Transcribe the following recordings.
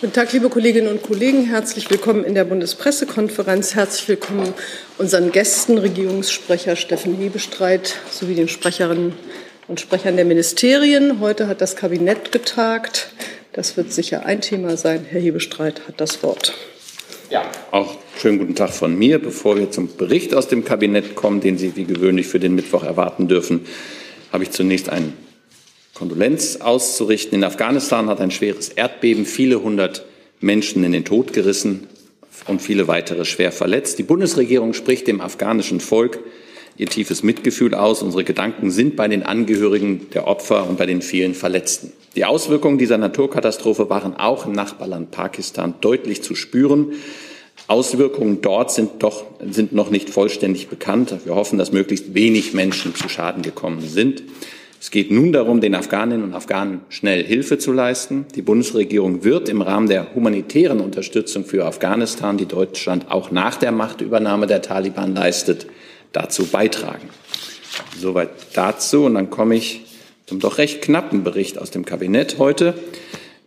Guten Tag, liebe Kolleginnen und Kollegen. Herzlich willkommen in der Bundespressekonferenz. Herzlich willkommen unseren Gästen, Regierungssprecher Steffen Hebestreit sowie den Sprecherinnen und Sprechern der Ministerien. Heute hat das Kabinett getagt. Das wird sicher ein Thema sein. Herr Hebestreit hat das Wort. Ja, auch schönen guten Tag von mir. Bevor wir zum Bericht aus dem Kabinett kommen, den Sie wie gewöhnlich für den Mittwoch erwarten dürfen, habe ich zunächst einen Kondolenz auszurichten. In Afghanistan hat ein schweres Erdbeben viele hundert Menschen in den Tod gerissen und viele weitere schwer verletzt. Die Bundesregierung spricht dem afghanischen Volk ihr tiefes Mitgefühl aus. Unsere Gedanken sind bei den Angehörigen der Opfer und bei den vielen Verletzten. Die Auswirkungen dieser Naturkatastrophe waren auch im Nachbarland Pakistan deutlich zu spüren. Auswirkungen dort sind doch sind noch nicht vollständig bekannt. Wir hoffen, dass möglichst wenig Menschen zu Schaden gekommen sind. Es geht nun darum, den Afghaninnen und Afghanen schnell Hilfe zu leisten. Die Bundesregierung wird im Rahmen der humanitären Unterstützung für Afghanistan, die Deutschland auch nach der Machtübernahme der Taliban leistet, dazu beitragen. Soweit dazu. Und dann komme ich zum doch recht knappen Bericht aus dem Kabinett heute.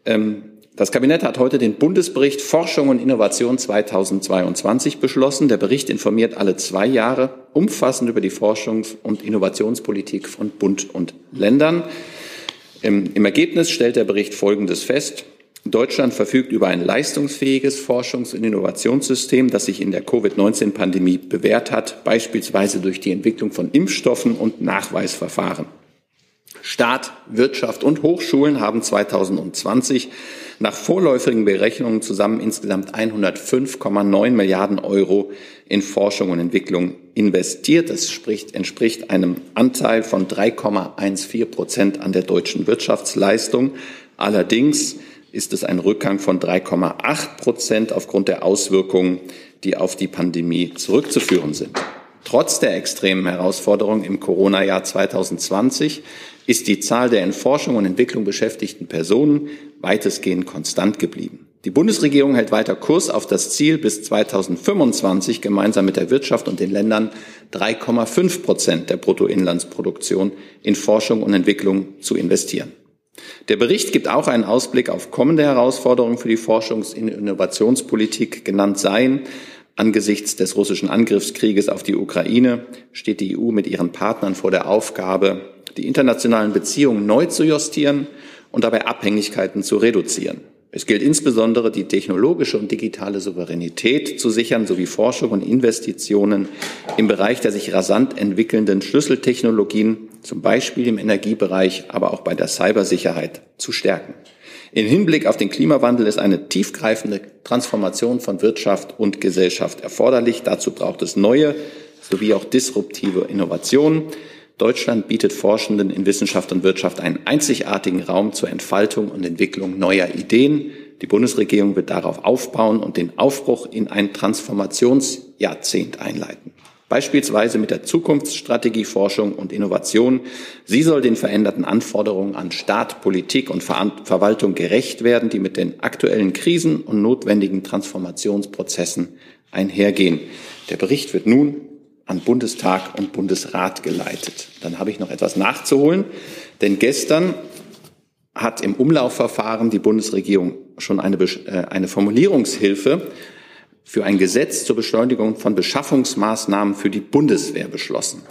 Ähm, das Kabinett hat heute den Bundesbericht Forschung und Innovation 2022 beschlossen. Der Bericht informiert alle zwei Jahre umfassend über die Forschungs- und Innovationspolitik von Bund und Ländern. Im, Im, Ergebnis stellt der Bericht Folgendes fest. Deutschland verfügt über ein leistungsfähiges Forschungs- und Innovationssystem, das sich in der Covid-19-Pandemie bewährt hat, beispielsweise durch die Entwicklung von Impfstoffen und Nachweisverfahren. Staat, Wirtschaft und Hochschulen haben 2020 nach vorläufigen Berechnungen zusammen insgesamt 105,9 Milliarden Euro in Forschung und Entwicklung investiert. Das spricht, entspricht einem Anteil von 3,14 Prozent an der deutschen Wirtschaftsleistung. Allerdings ist es ein Rückgang von 3,8 Prozent aufgrund der Auswirkungen, die auf die Pandemie zurückzuführen sind. Trotz der extremen Herausforderungen im Corona-Jahr 2020 ist die Zahl der in Forschung und Entwicklung beschäftigten Personen weitestgehend konstant geblieben. Die Bundesregierung hält weiter Kurs auf das Ziel, bis 2025 gemeinsam mit der Wirtschaft und den Ländern 3,5 Prozent der Bruttoinlandsproduktion in Forschung und Entwicklung zu investieren. Der Bericht gibt auch einen Ausblick auf kommende Herausforderungen für die Forschungs- und Innovationspolitik. Genannt seien Angesichts des russischen Angriffskrieges auf die Ukraine steht die EU mit ihren Partnern vor der Aufgabe, die internationalen Beziehungen neu zu justieren und dabei Abhängigkeiten zu reduzieren. Es gilt insbesondere, die technologische und digitale Souveränität zu sichern sowie Forschung und Investitionen im Bereich der sich rasant entwickelnden Schlüsseltechnologien, zum Beispiel im Energiebereich, aber auch bei der Cybersicherheit, zu stärken. In Hinblick auf den Klimawandel ist eine tiefgreifende Transformation von Wirtschaft und Gesellschaft erforderlich. Dazu braucht es neue sowie auch disruptive Innovationen. Deutschland bietet Forschenden in Wissenschaft und Wirtschaft einen einzigartigen Raum zur Entfaltung und Entwicklung neuer Ideen. Die Bundesregierung wird darauf aufbauen und den Aufbruch in ein Transformationsjahrzehnt einleiten. Beispielsweise mit der Zukunftsstrategie Forschung und Innovation. Sie soll den veränderten Anforderungen an Staat, Politik und Verwaltung gerecht werden, die mit den aktuellen Krisen und notwendigen Transformationsprozessen einhergehen. Der Bericht wird nun an Bundestag und Bundesrat geleitet. Dann habe ich noch etwas nachzuholen, denn gestern hat im Umlaufverfahren die Bundesregierung schon eine, äh, eine Formulierungshilfe für ein Gesetz zur Beschleunigung von Beschaffungsmaßnahmen für die Bundeswehr beschlossen.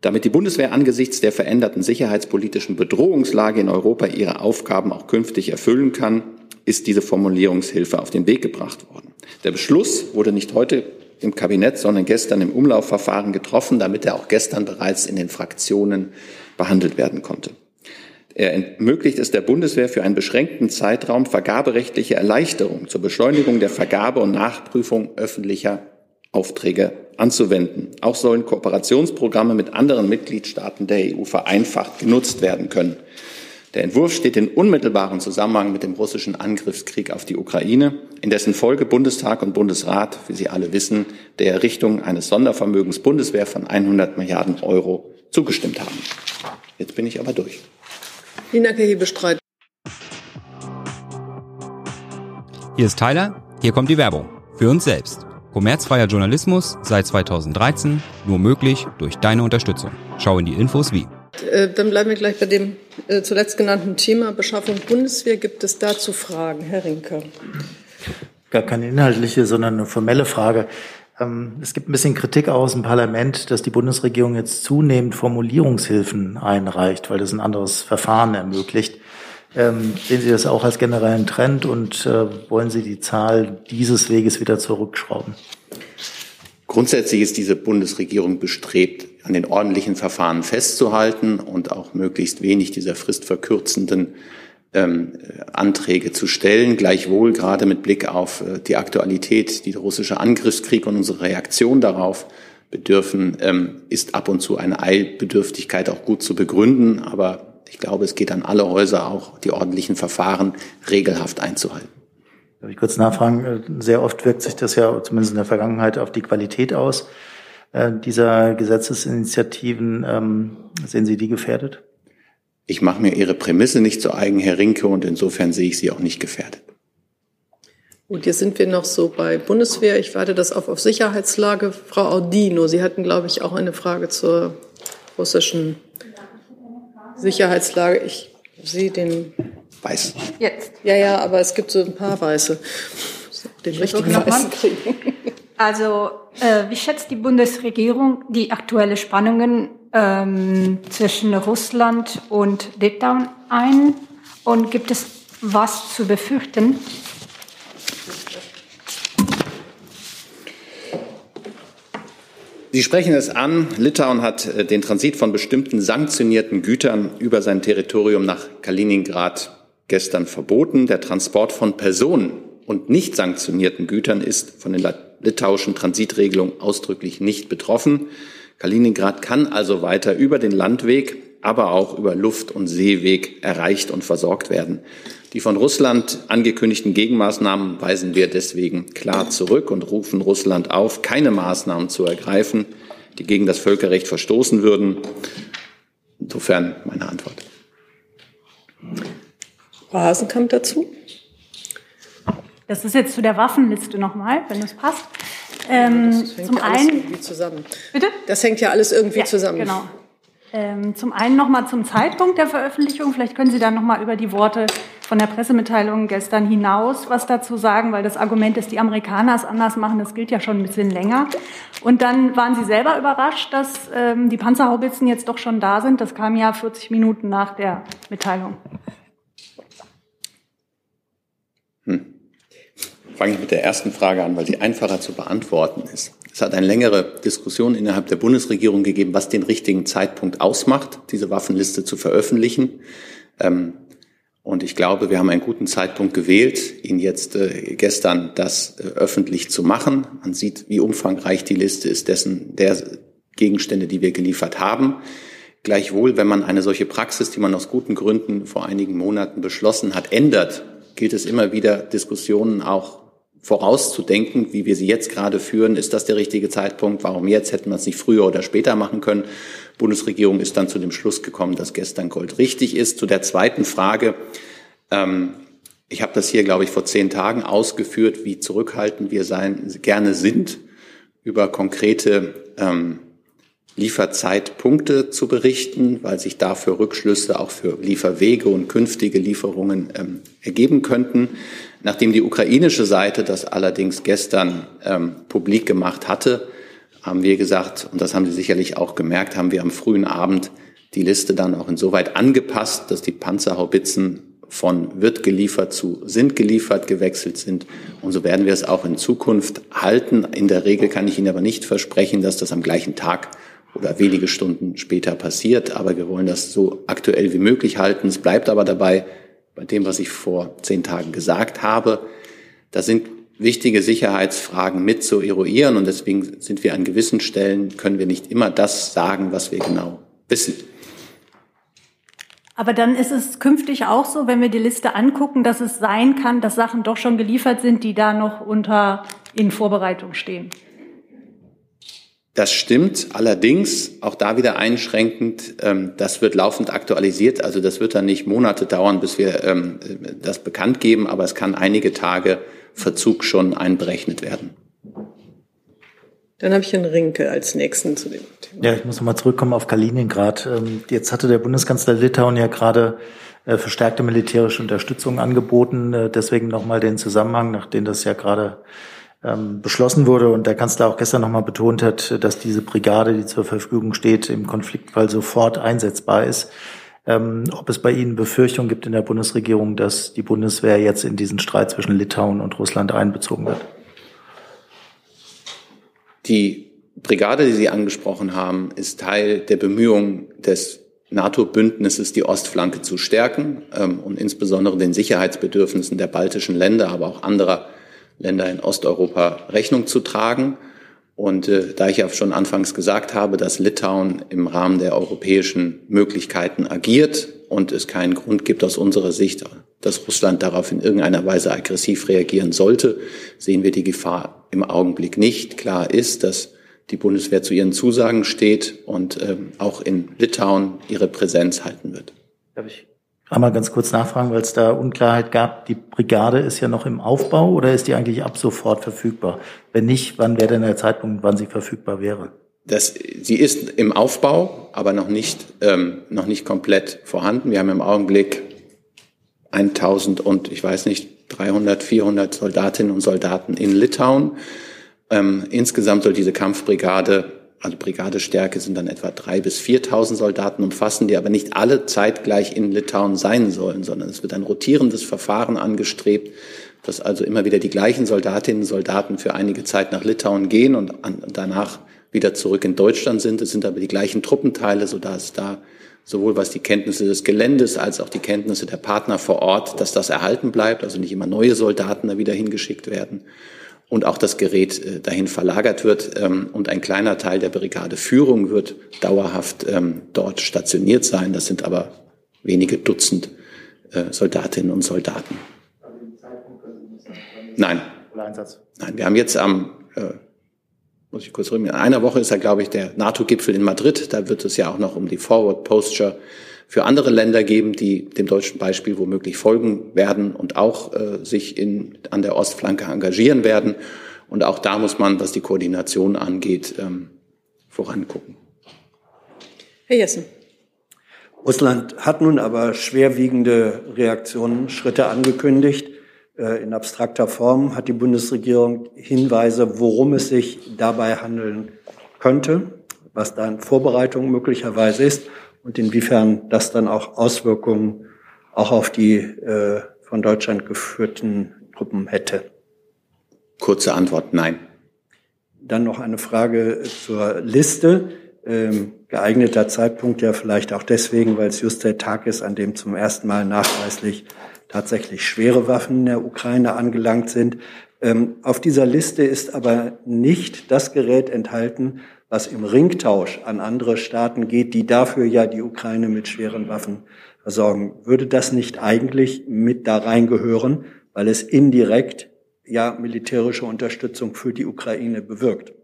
Damit die Bundeswehr angesichts der veränderten sicherheitspolitischen Bedrohungslage in Europa ihre Aufgaben auch künftig erfüllen kann, ist diese Formulierungshilfe auf den Weg gebracht worden. Der Beschluss wurde nicht heute im Kabinett, sondern gestern im Umlaufverfahren getroffen, damit er auch gestern bereits in den Fraktionen behandelt werden konnte. Er ermöglicht es der Bundeswehr für einen beschränkten Zeitraum vergaberechtliche Erleichterungen zur Beschleunigung der Vergabe und Nachprüfung öffentlicher Aufträge anzuwenden. Auch sollen Kooperationsprogramme mit anderen Mitgliedstaaten der EU vereinfacht genutzt werden können. Der Entwurf steht in unmittelbarem Zusammenhang mit dem russischen Angriffskrieg auf die Ukraine, in dessen Folge Bundestag und Bundesrat, wie Sie alle wissen, der Errichtung eines Sondervermögens Bundeswehr von 100 Milliarden Euro zugestimmt haben. Jetzt bin ich aber durch. Vielen Dank, Herr Hebestreit. Hier ist Tyler, hier kommt die Werbung. Für uns selbst. Kommerzfreier Journalismus seit 2013 nur möglich durch deine Unterstützung. Schau in die Infos wie. Äh, dann bleiben wir gleich bei dem äh, zuletzt genannten Thema Beschaffung Bundeswehr. Gibt es dazu Fragen? Herr Rinke. Gar keine inhaltliche, sondern eine formelle Frage. Ähm, es gibt ein bisschen Kritik aus dem Parlament, dass die Bundesregierung jetzt zunehmend Formulierungshilfen einreicht, weil das ein anderes Verfahren ermöglicht. Ähm, sehen Sie das auch als generellen Trend und äh, wollen Sie die Zahl dieses Weges wieder zurückschrauben? Grundsätzlich ist diese Bundesregierung bestrebt, an den ordentlichen Verfahren festzuhalten und auch möglichst wenig dieser fristverkürzenden ähm, Anträge zu stellen. Gleichwohl gerade mit Blick auf äh, die Aktualität, die russische Angriffskrieg und unsere Reaktion darauf bedürfen, ähm, ist ab und zu eine Eilbedürftigkeit auch gut zu begründen. Aber ich glaube, es geht an alle Häuser auch, die ordentlichen Verfahren regelhaft einzuhalten. Darf ich kurz nachfragen? Äh, sehr oft wirkt sich das ja zumindest in der Vergangenheit auf die Qualität aus äh, dieser Gesetzesinitiativen. Ähm, sehen Sie die gefährdet? Ich mache mir Ihre Prämisse nicht zu eigen, Herr Rinke, und insofern sehe ich sie auch nicht gefährdet. Gut, jetzt sind wir noch so bei Bundeswehr. Ich warte das auf, auf Sicherheitslage. Frau Audino, Sie hatten, glaube ich, auch eine Frage zur russischen Sicherheitslage. Ich sehe den Weiß. Jetzt. Ja, ja, aber es gibt so ein paar Weiße. Den richtigen Weißen kriegen. Also, äh, wie schätzt die Bundesregierung die aktuellen Spannungen ähm, zwischen Russland und Litauen ein? Und gibt es was zu befürchten? Sie sprechen es an. Litauen hat äh, den Transit von bestimmten sanktionierten Gütern über sein Territorium nach Kaliningrad gestern verboten. Der Transport von Personen und nicht sanktionierten Gütern ist von den litauischen Transitregelungen ausdrücklich nicht betroffen. Kaliningrad kann also weiter über den Landweg, aber auch über Luft- und Seeweg erreicht und versorgt werden. Die von Russland angekündigten Gegenmaßnahmen weisen wir deswegen klar zurück und rufen Russland auf, keine Maßnahmen zu ergreifen, die gegen das Völkerrecht verstoßen würden. Insofern meine Antwort. Hasenkamp dazu? Das ist jetzt zu der Waffenliste nochmal, wenn es passt. Ähm, das hängt zum ja alles einen, irgendwie zusammen. Bitte? Das hängt ja alles irgendwie ja, zusammen. Genau. Ähm, zum einen nochmal zum Zeitpunkt der Veröffentlichung. Vielleicht können Sie dann nochmal über die Worte von der Pressemitteilung gestern hinaus was dazu sagen, weil das Argument ist, die Amerikaner es anders machen, das gilt ja schon ein bisschen länger. Und dann waren Sie selber überrascht, dass ähm, die Panzerhaubitzen jetzt doch schon da sind. Das kam ja 40 Minuten nach der Mitteilung. Hm. Fange ich mit der ersten Frage an, weil sie einfacher zu beantworten ist. Es hat eine längere Diskussion innerhalb der Bundesregierung gegeben, was den richtigen Zeitpunkt ausmacht, diese Waffenliste zu veröffentlichen. Ähm, und ich glaube, wir haben einen guten Zeitpunkt gewählt, ihn jetzt äh, gestern das äh, öffentlich zu machen. Man sieht, wie umfangreich die Liste ist dessen der Gegenstände, die wir geliefert haben. Gleichwohl, wenn man eine solche Praxis, die man aus guten Gründen vor einigen Monaten beschlossen hat, ändert, gilt es immer wieder, Diskussionen auch vorauszudenken, wie wir sie jetzt gerade führen. Ist das der richtige Zeitpunkt? Warum jetzt? Hätten wir es nicht früher oder später machen können? Die Bundesregierung ist dann zu dem Schluss gekommen, dass gestern Gold richtig ist. Zu der zweiten Frage. Ähm, ich habe das hier, glaube ich, vor zehn Tagen ausgeführt, wie zurückhaltend wir sein, gerne sind, über konkrete ähm, Lieferzeitpunkte zu berichten, weil sich dafür Rückschlüsse auch für Lieferwege und künftige Lieferungen ähm, ergeben könnten. Nachdem die ukrainische Seite das allerdings gestern ähm, publik gemacht hatte, haben wir gesagt, und das haben Sie sicherlich auch gemerkt, haben wir am frühen Abend die Liste dann auch insoweit angepasst, dass die Panzerhaubitzen von wird geliefert zu sind geliefert gewechselt sind. Und so werden wir es auch in Zukunft halten. In der Regel kann ich Ihnen aber nicht versprechen, dass das am gleichen Tag oder wenige Stunden später passiert. Aber wir wollen das so aktuell wie möglich halten. Es bleibt aber dabei, bei dem, was ich vor zehn Tagen gesagt habe. Da sind wichtige Sicherheitsfragen mit zu eruieren und deswegen sind wir an gewissen Stellen, können wir nicht immer das sagen, was wir genau wissen. Aber dann ist es künftig auch so, wenn wir die Liste angucken, dass es sein kann, dass Sachen doch schon geliefert sind, die da noch unter in Vorbereitung stehen. Das stimmt, allerdings auch da wieder einschränkend, ähm, das wird laufend aktualisiert, also das wird dann nicht Monate dauern, bis wir ähm, das bekannt geben, aber es kann einige Tage Verzug schon einberechnet werden. Dann habe ich Herrn Rinke als Nächsten zu dem Thema. Ja, ich muss nochmal zurückkommen auf Kaliningrad. Ähm, jetzt hatte der Bundeskanzler Litauen ja gerade äh, verstärkte militärische Unterstützung angeboten. Äh, deswegen nochmal den Zusammenhang, nachdem das ja gerade ähm, beschlossen wurde und der Kanzler auch gestern nochmal betont hat, dass diese Brigade, die zur Verfügung steht, im Konfliktfall sofort einsetzbar ist. Ähm, ob es bei Ihnen Befürchtungen gibt in der Bundesregierung, dass die Bundeswehr jetzt in diesen Streit zwischen Litauen und Russland einbezogen wird? Die Brigade, die Sie angesprochen haben, ist Teil der Bemühungen des NATO-Bündnisses, die Ostflanke zu stärken ähm, und insbesondere den Sicherheitsbedürfnissen der baltischen Länder, aber auch anderer Länder in Osteuropa Rechnung zu tragen. Und äh, da ich ja schon anfangs gesagt habe, dass Litauen im Rahmen der europäischen Möglichkeiten agiert und es keinen Grund gibt aus unserer Sicht, dass Russland darauf in irgendeiner Weise aggressiv reagieren sollte, sehen wir die Gefahr im Augenblick nicht. Klar ist, dass die Bundeswehr zu ihren Zusagen steht und ähm, auch in Litauen ihre Präsenz halten wird. Darf ich Einmal ganz kurz nachfragen, weil es da Unklarheit gab. Die Brigade ist ja noch im Aufbau oder ist die eigentlich ab sofort verfügbar? Wenn nicht, wann wäre denn der Zeitpunkt, wann sie verfügbar wäre? Das, sie ist im Aufbau, aber noch nicht, ähm, noch nicht komplett vorhanden. Wir haben im Augenblick 1000 und ich weiß nicht, 300, 400 Soldatinnen und Soldaten in Litauen. Ähm, insgesamt soll diese Kampfbrigade also Brigadestärke sind dann etwa drei bis 4.000 Soldaten umfassen, die aber nicht alle zeitgleich in Litauen sein sollen, sondern es wird ein rotierendes Verfahren angestrebt, dass also immer wieder die gleichen Soldatinnen und Soldaten für einige Zeit nach Litauen gehen und danach wieder zurück in Deutschland sind. Es sind aber die gleichen Truppenteile, sodass da sowohl was die Kenntnisse des Geländes als auch die Kenntnisse der Partner vor Ort, dass das erhalten bleibt, also nicht immer neue Soldaten da wieder hingeschickt werden und auch das Gerät äh, dahin verlagert wird. Ähm, und ein kleiner Teil der Brigadeführung wird dauerhaft ähm, dort stationiert sein. Das sind aber wenige Dutzend äh, Soldatinnen und Soldaten. Nein. Nein, wir haben jetzt am, äh, muss ich kurz rüber, in einer Woche ist ja, glaube ich, der NATO-Gipfel in Madrid. Da wird es ja auch noch um die Forward Posture für andere Länder geben, die dem deutschen Beispiel womöglich folgen werden und auch äh, sich in, an der Ostflanke engagieren werden. Und auch da muss man, was die Koordination angeht, ähm, vorangucken. Herr Jessen. Russland hat nun aber schwerwiegende Reaktionen, Schritte angekündigt. Äh, in abstrakter Form hat die Bundesregierung Hinweise, worum es sich dabei handeln könnte, was da in Vorbereitung möglicherweise ist und inwiefern das dann auch Auswirkungen auch auf die äh, von Deutschland geführten Truppen hätte. Kurze Antwort, nein. Dann noch eine Frage zur Liste. Ähm, geeigneter Zeitpunkt ja vielleicht auch deswegen, weil es just der Tag ist, an dem zum ersten Mal nachweislich tatsächlich schwere Waffen in der Ukraine angelangt sind. Ähm, auf dieser Liste ist aber nicht das Gerät enthalten, was im Ringtausch an andere Staaten geht, die dafür ja die Ukraine mit schweren Waffen versorgen. Würde das nicht eigentlich mit da reingehören, weil es indirekt ja militärische Unterstützung für die Ukraine bewirkt?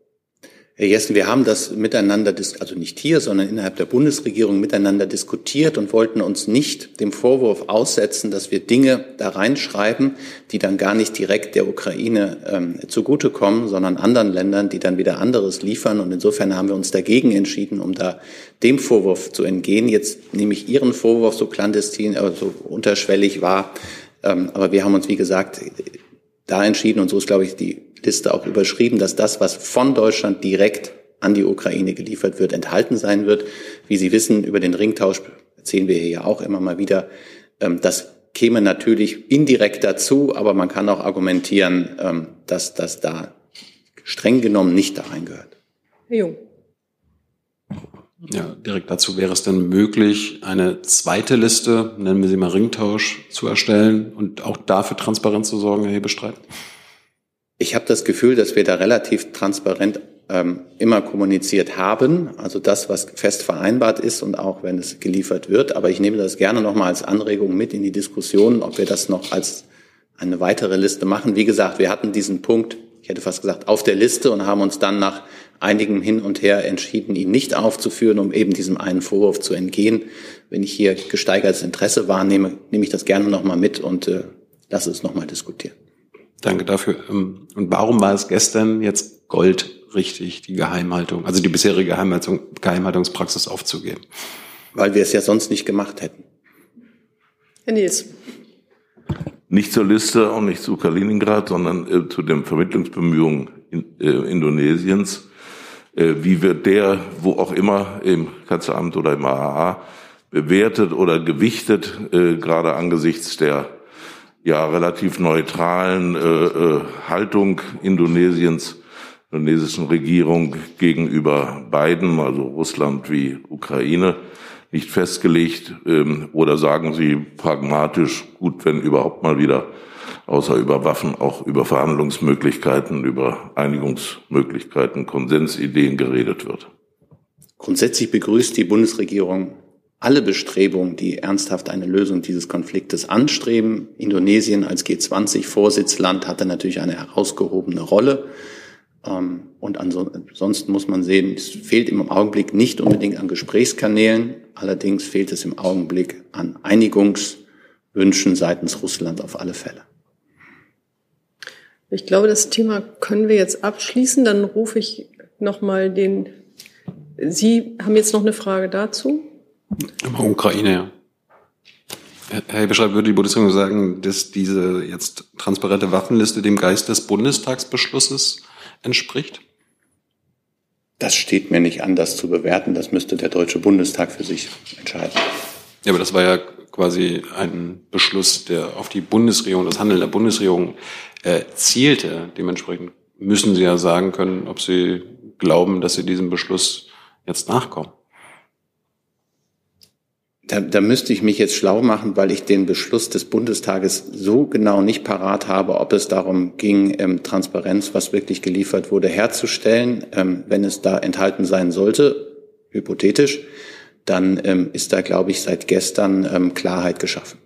Herr Jessen, wir haben das miteinander, also nicht hier, sondern innerhalb der Bundesregierung miteinander diskutiert und wollten uns nicht dem Vorwurf aussetzen, dass wir Dinge da reinschreiben, die dann gar nicht direkt der Ukraine ähm, zugutekommen, sondern anderen Ländern, die dann wieder anderes liefern. Und insofern haben wir uns dagegen entschieden, um da dem Vorwurf zu entgehen. Jetzt nehme ich Ihren Vorwurf so clandestin, äh, so unterschwellig wahr. Ähm, aber wir haben uns, wie gesagt, da entschieden, und so ist, glaube ich, die Liste auch überschrieben, dass das, was von Deutschland direkt an die Ukraine geliefert wird, enthalten sein wird. Wie Sie wissen, über den Ringtausch erzählen wir hier ja auch immer mal wieder. Ähm, das käme natürlich indirekt dazu, aber man kann auch argumentieren, ähm, dass das da streng genommen nicht da reingehört. Herr Jung. Ja, direkt dazu wäre es dann möglich, eine zweite Liste, nennen wir sie mal Ringtausch, zu erstellen und auch dafür Transparenz zu sorgen, Herr Hebestreit? Ich habe das Gefühl, dass wir da relativ transparent ähm, immer kommuniziert haben, also das, was fest vereinbart ist und auch wenn es geliefert wird. Aber ich nehme das gerne nochmal als Anregung mit in die Diskussion, ob wir das noch als eine weitere Liste machen. Wie gesagt, wir hatten diesen Punkt, ich hätte fast gesagt, auf der Liste und haben uns dann nach einigem Hin und Her entschieden, ihn nicht aufzuführen, um eben diesem einen Vorwurf zu entgehen. Wenn ich hier gesteigertes Interesse wahrnehme, nehme ich das gerne nochmal mit und äh, lasse es nochmal diskutieren. Danke dafür. Ähm, und warum war es gestern jetzt Gold richtig, die Geheimhaltung, also die bisherige Geheimhaltung, Geheimhaltungspraxis aufzugeben? Weil wir es ja sonst nicht gemacht hätten. Herr Nils. Nicht zur Liste und nicht zu Kaliningrad, sondern äh, zu den Vermittlungsbemühungen in, äh, Indonesiens. Äh, wie wird der, wo auch immer, im Kanzleramt oder im AHA, bewertet oder gewichtet, äh, gerade angesichts der ja relativ neutralen äh, Haltung Indonesiens, indonesischen Regierung gegenüber beiden, also Russland wie Ukraine, nicht festgelegt? Ähm, oder sagen Sie pragmatisch, gut, wenn überhaupt mal wieder außer über Waffen auch über Verhandlungsmöglichkeiten, über Einigungsmöglichkeiten, Konsensideen geredet wird? Grundsätzlich begrüßt die Bundesregierung alle Bestrebungen, die ernsthaft eine Lösung dieses Konfliktes anstreben. Indonesien als G20-Vorsitzland hatte natürlich eine herausgehobene Rolle. Ähm, und ansonsten muss man sehen, es fehlt im Augenblick nicht unbedingt an Gesprächskanälen. Allerdings fehlt es im Augenblick an Einigungswünschen seitens Russland auf alle Fälle. Ich glaube, das Thema können wir jetzt abschließen. Dann rufe ich nochmal den. Sie haben jetzt noch eine Frage dazu? Ukraine, ja. Herr Hebeschreib, würde die Bundesregierung sagen, dass diese jetzt transparente Waffenliste dem Geist des Bundestagsbeschlusses entspricht? Das steht mir nicht an, das zu bewerten. Das müsste der Deutsche Bundestag für sich entscheiden. Ja, aber das war ja quasi ein Beschluss, der auf die Bundesregierung, das Handeln der Bundesregierung äh, zielte. Dementsprechend müssen Sie ja sagen können, ob Sie glauben, dass Sie diesem Beschluss jetzt nachkommen. Da, da müsste ich mich jetzt schlau machen, weil ich den Beschluss des Bundestages so genau nicht parat habe, ob es darum ging, ähm, Transparenz, was wirklich geliefert wurde, herzustellen. Ähm, wenn es da enthalten sein sollte, hypothetisch, dann ähm, ist da, glaube ich, seit gestern ähm, Klarheit geschaffen.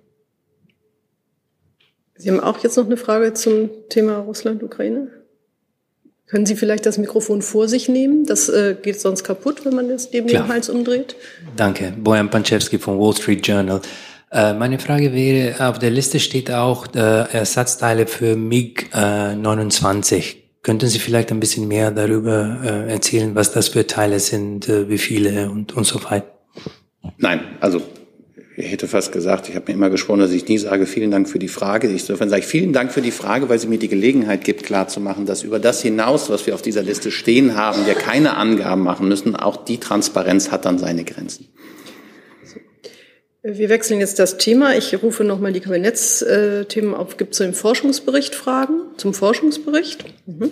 Sie haben auch jetzt noch eine Frage zum Thema Russland-Ukraine? Können Sie vielleicht das Mikrofon vor sich nehmen? Das äh, geht sonst kaputt, wenn man das dem Hals umdreht. Danke. Bojan Panczewski vom Wall Street Journal. Äh, meine Frage wäre, auf der Liste steht auch äh, Ersatzteile für MiG-29. Äh, Könnten Sie vielleicht ein bisschen mehr darüber äh, erzählen, was das für Teile sind, äh, wie viele und, und so weiter? Nein, also ich hätte fast gesagt, ich habe mir immer geschworen, dass ich nie sage, vielen Dank für die Frage. Insofern sage ich vielen Dank für die Frage, weil sie mir die Gelegenheit gibt, klarzumachen, dass über das hinaus, was wir auf dieser Liste stehen haben, wir keine Angaben machen müssen. Auch die Transparenz hat dann seine Grenzen. Wir wechseln jetzt das Thema. Ich rufe nochmal die Kabinettsthemen auf. Gibt es zum Forschungsbericht Fragen? Zum Forschungsbericht? Mhm.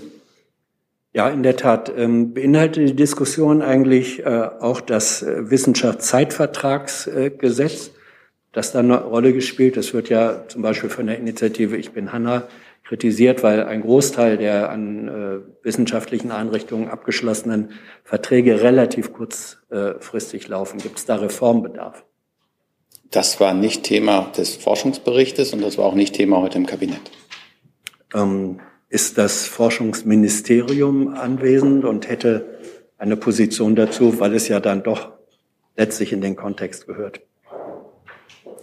Ja, in der Tat ähm, beinhaltet die Diskussion eigentlich äh, auch das äh, Wissenschaftszeitvertragsgesetz, äh, das da eine Rolle gespielt. Das wird ja zum Beispiel von der Initiative Ich bin Hanna kritisiert, weil ein Großteil der an äh, wissenschaftlichen Einrichtungen abgeschlossenen Verträge relativ kurzfristig laufen. Gibt es da Reformbedarf? Das war nicht Thema des Forschungsberichtes und das war auch nicht Thema heute im Kabinett. Ähm, ist das Forschungsministerium anwesend und hätte eine Position dazu, weil es ja dann doch letztlich in den Kontext gehört.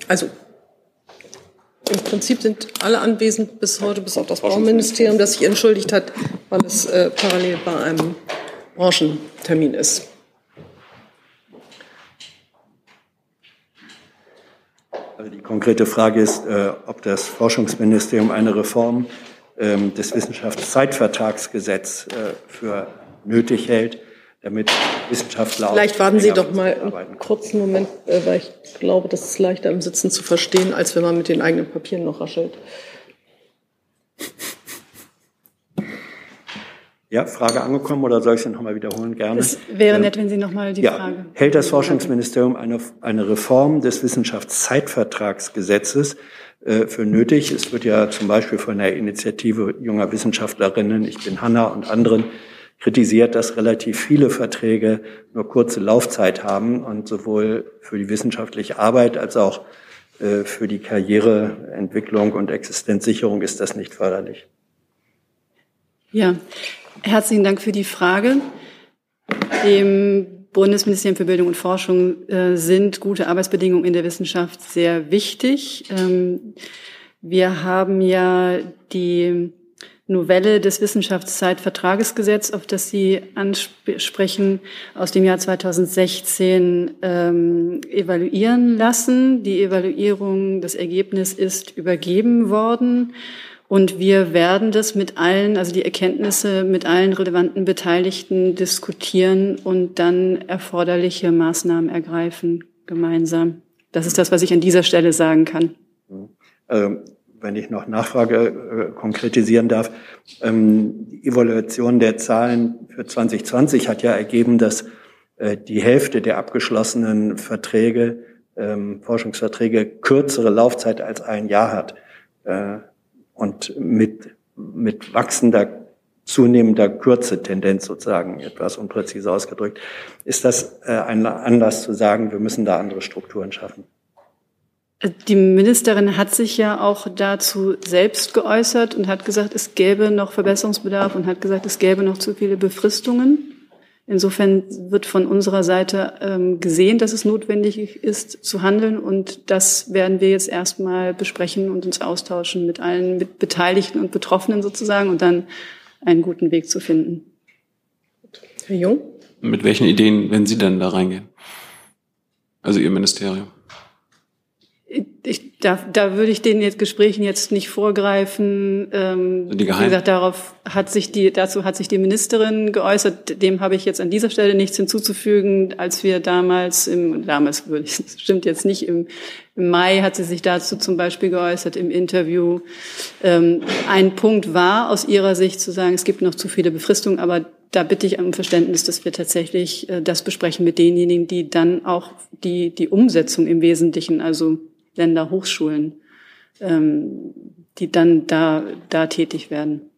Also im Prinzip sind alle anwesend bis heute, bis auf das Bauministerium, das sich entschuldigt hat, weil es äh, parallel bei einem Branchentermin ist. Also die konkrete Frage ist, äh, ob das Forschungsministerium eine Reform des Wissenschaftszeitvertragsgesetz äh, für nötig hält, damit Wissenschaftler. Vielleicht warten Sie doch mal einen kurzen Moment, äh, weil ich glaube, das ist leichter im Sitzen zu verstehen, als wenn man mit den eigenen Papieren noch raschelt. Ja, Frage angekommen oder soll ich sie nochmal wiederholen? Gerne. Es wäre nett, wenn Sie nochmal die ja, Frage. Hält das Forschungsministerium eine, eine Reform des Wissenschaftszeitvertragsgesetzes für nötig. Es wird ja zum Beispiel von der Initiative junger Wissenschaftlerinnen, ich bin Hanna und anderen kritisiert, dass relativ viele Verträge nur kurze Laufzeit haben und sowohl für die wissenschaftliche Arbeit als auch äh, für die Karriereentwicklung und Existenzsicherung ist das nicht förderlich. Ja, herzlichen Dank für die Frage. Dem Bundesministerium für Bildung und Forschung äh, sind gute Arbeitsbedingungen in der Wissenschaft sehr wichtig. Ähm, wir haben ja die Novelle des Wissenschaftszeitvertragesgesetzes, auf das Sie ansprechen, aus dem Jahr 2016 ähm, evaluieren lassen. Die Evaluierung, das Ergebnis ist übergeben worden. Und wir werden das mit allen, also die Erkenntnisse mit allen relevanten Beteiligten diskutieren und dann erforderliche Maßnahmen ergreifen gemeinsam. Das ist das, was ich an dieser Stelle sagen kann. Also wenn ich noch Nachfrage äh, konkretisieren darf, ähm, die Evaluation der Zahlen für 2020 hat ja ergeben, dass äh, die Hälfte der abgeschlossenen Verträge, ähm, Forschungsverträge, kürzere Laufzeit als ein Jahr hat. Äh, und mit, mit wachsender, zunehmender Kürze-Tendenz sozusagen, etwas unpräzise ausgedrückt. Ist das äh, ein Anlass zu sagen, wir müssen da andere Strukturen schaffen? Die Ministerin hat sich ja auch dazu selbst geäußert und hat gesagt, es gäbe noch Verbesserungsbedarf und hat gesagt, es gäbe noch zu viele Befristungen. Insofern wird von unserer Seite ähm, gesehen, dass es notwendig ist zu handeln und das werden wir jetzt erstmal besprechen und uns austauschen mit allen mit Beteiligten und Betroffenen sozusagen und dann einen guten Weg zu finden. Herr Jung? Mit welchen Ideen werden Sie denn da reingehen? Also Ihr Ministerium? Ich, da, da würde ich den jetzt Gesprächen jetzt nicht vorgreifen. Ähm, die Wie gesagt, darauf hat sich die, dazu hat sich die Ministerin geäußert. Dem habe ich jetzt an dieser Stelle nichts hinzuzufügen. Als wir damals, im, damals würde ich, das stimmt jetzt nicht, im, im Mai hat sie sich dazu zum Beispiel geäußert im Interview. Ähm, ein Punkt war aus ihrer Sicht zu sagen, es gibt noch zu viele Befristungen, aber da bitte ich um Verständnis, dass wir tatsächlich äh, das besprechen mit denjenigen, die dann auch die, die Umsetzung im Wesentlichen, also Länder Hochschulen, ähm, die dann da, da tätig werden.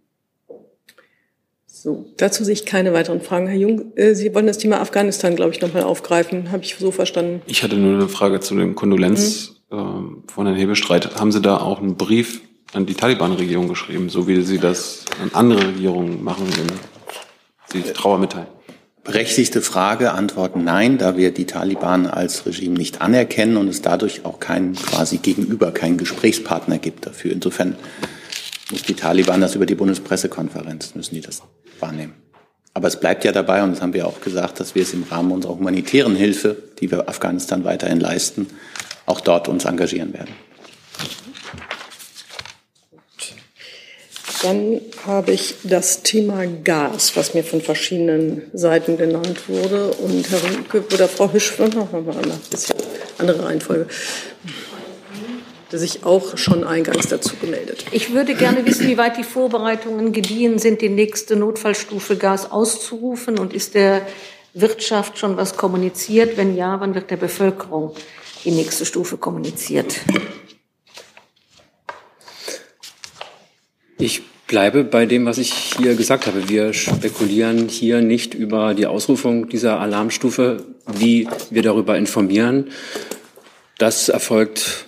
So, dazu sehe ich keine weiteren Fragen. Herr Jung, äh, Sie wollen das Thema Afghanistan, glaube ich, nochmal aufgreifen. Habe ich so verstanden? Ich hatte nur eine Frage zu dem Kondolenz mhm. äh, von Herrn Hebestreit. Haben Sie da auch einen Brief an die Taliban-Regierung geschrieben, so wie Sie das an andere Regierungen machen, wenn Sie Trauer mitteilen? Berechtigte Frage, Antwort nein, da wir die Taliban als Regime nicht anerkennen und es dadurch auch keinen quasi gegenüber, keinen Gesprächspartner gibt dafür. Insofern muss die Taliban das über die Bundespressekonferenz, müssen die das wahrnehmen. Aber es bleibt ja dabei, und das haben wir auch gesagt, dass wir es im Rahmen unserer humanitären Hilfe, die wir Afghanistan weiterhin leisten, auch dort uns engagieren werden. Dann habe ich das Thema Gas, was mir von verschiedenen Seiten genannt wurde. Und Herr Rünke oder Frau Hüsch, noch mal eine bisschen andere Reihenfolge, der sich auch schon eingangs dazu gemeldet. Ich würde gerne wissen, wie weit die Vorbereitungen gediehen sind, die nächste Notfallstufe Gas auszurufen. Und ist der Wirtschaft schon was kommuniziert? Wenn ja, wann wird der Bevölkerung die nächste Stufe kommuniziert? Ich bleibe bei dem, was ich hier gesagt habe. Wir spekulieren hier nicht über die Ausrufung dieser Alarmstufe, wie wir darüber informieren. Das erfolgt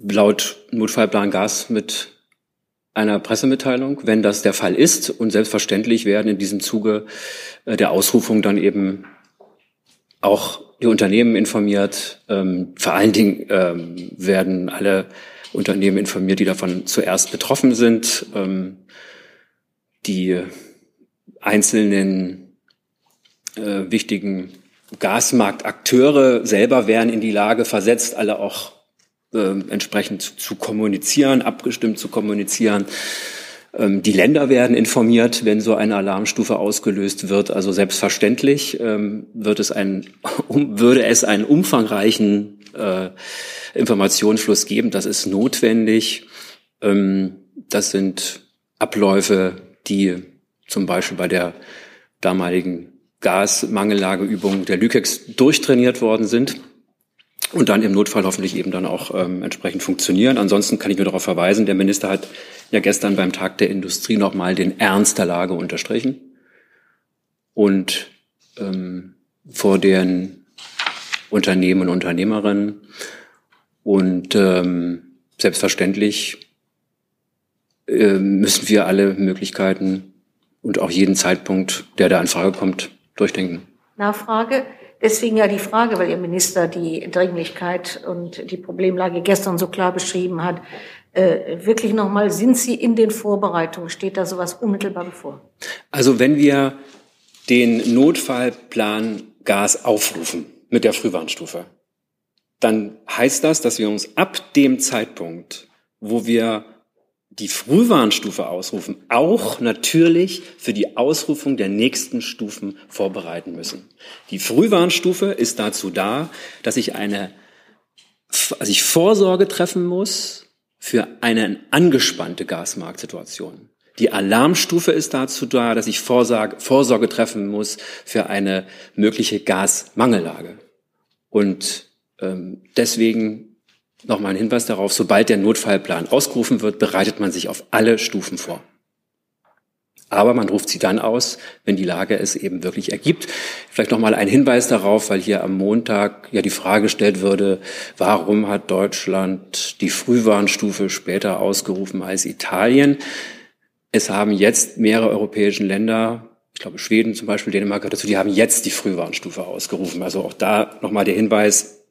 laut Notfallplan Gas mit einer Pressemitteilung, wenn das der Fall ist. Und selbstverständlich werden in diesem Zuge äh, der Ausrufung dann eben auch die Unternehmen informiert. Ähm, vor allen Dingen ähm, werden alle Unternehmen informiert, die davon zuerst betroffen sind. Ähm, die einzelnen äh, wichtigen Gasmarktakteure selber werden in die Lage versetzt, alle auch äh, entsprechend zu, zu, kommunizieren, abgestimmt zu kommunizieren. Ähm, die Länder werden informiert, wenn so eine Alarmstufe ausgelöst wird. Also selbstverständlich ähm, wird es ein, um, würde es einen umfangreichen äh, Informationsfluss geben. Das ist notwendig. Ähm, das sind Abläufe, die zum Beispiel bei der damaligen Gasmangellageübung der Lükex durchtrainiert worden sind und dann im Notfall hoffentlich eben dann auch ähm, entsprechend funktionieren. Ansonsten kann ich nur darauf verweisen, der Minister hat ja gestern beim Tag der Industrie nochmal den Ernst der Lage unterstrichen und ähm, vor den Unternehmen und Unternehmerinnen und ähm, selbstverständlich äh, müssen wir alle Möglichkeiten und auch jeden Zeitpunkt, der da in Frage kommt, durchdenken. Nachfrage. Deswegen ja die Frage, weil Ihr Minister die Dringlichkeit und die Problemlage gestern so klar beschrieben hat. Äh, wirklich nochmal, sind Sie in den Vorbereitungen? Steht da sowas unmittelbar bevor? Also wenn wir den Notfallplan Gas aufrufen mit der Frühwarnstufe, dann heißt das, dass wir uns ab dem Zeitpunkt, wo wir die Frühwarnstufe ausrufen, auch natürlich für die Ausrufung der nächsten Stufen vorbereiten müssen. Die Frühwarnstufe ist dazu da, dass ich eine, also ich Vorsorge treffen muss für eine angespannte Gasmarktsituation. Die Alarmstufe ist dazu da, dass ich Vorsorge, Vorsorge treffen muss für eine mögliche Gasmangellage. Und deswegen Nochmal ein Hinweis darauf, sobald der Notfallplan ausgerufen wird, bereitet man sich auf alle Stufen vor. Aber man ruft sie dann aus, wenn die Lage es eben wirklich ergibt. Vielleicht nochmal ein Hinweis darauf, weil hier am Montag ja die Frage gestellt würde, warum hat Deutschland die Frühwarnstufe später ausgerufen als Italien? Es haben jetzt mehrere europäische Länder, ich glaube Schweden zum Beispiel, Dänemark dazu, die haben jetzt die Frühwarnstufe ausgerufen. Also auch da nochmal der Hinweis,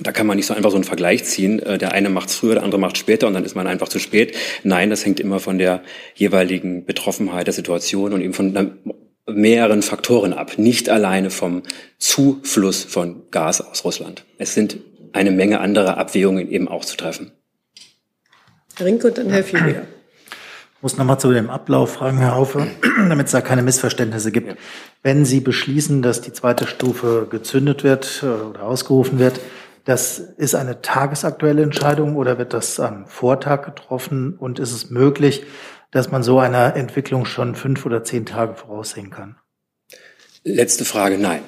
da kann man nicht so einfach so einen Vergleich ziehen. Äh, der eine macht es früher, der andere macht es später und dann ist man einfach zu spät. Nein, das hängt immer von der jeweiligen Betroffenheit der Situation und eben von mehreren Faktoren ab. Nicht alleine vom Zufluss von Gas aus Russland. Es sind eine Menge anderer Abwägungen eben auch zu treffen. Herr Rinke und dann Herr Fiedler. Ich muss nochmal zu dem Ablauf fragen, Herr Haufe, damit es da keine Missverständnisse gibt. Ja. Wenn Sie beschließen, dass die zweite Stufe gezündet wird äh, oder ausgerufen wird, das ist eine tagesaktuelle Entscheidung oder wird das am Vortag getroffen? Und ist es möglich, dass man so einer Entwicklung schon fünf oder zehn Tage voraussehen kann? Letzte Frage, nein.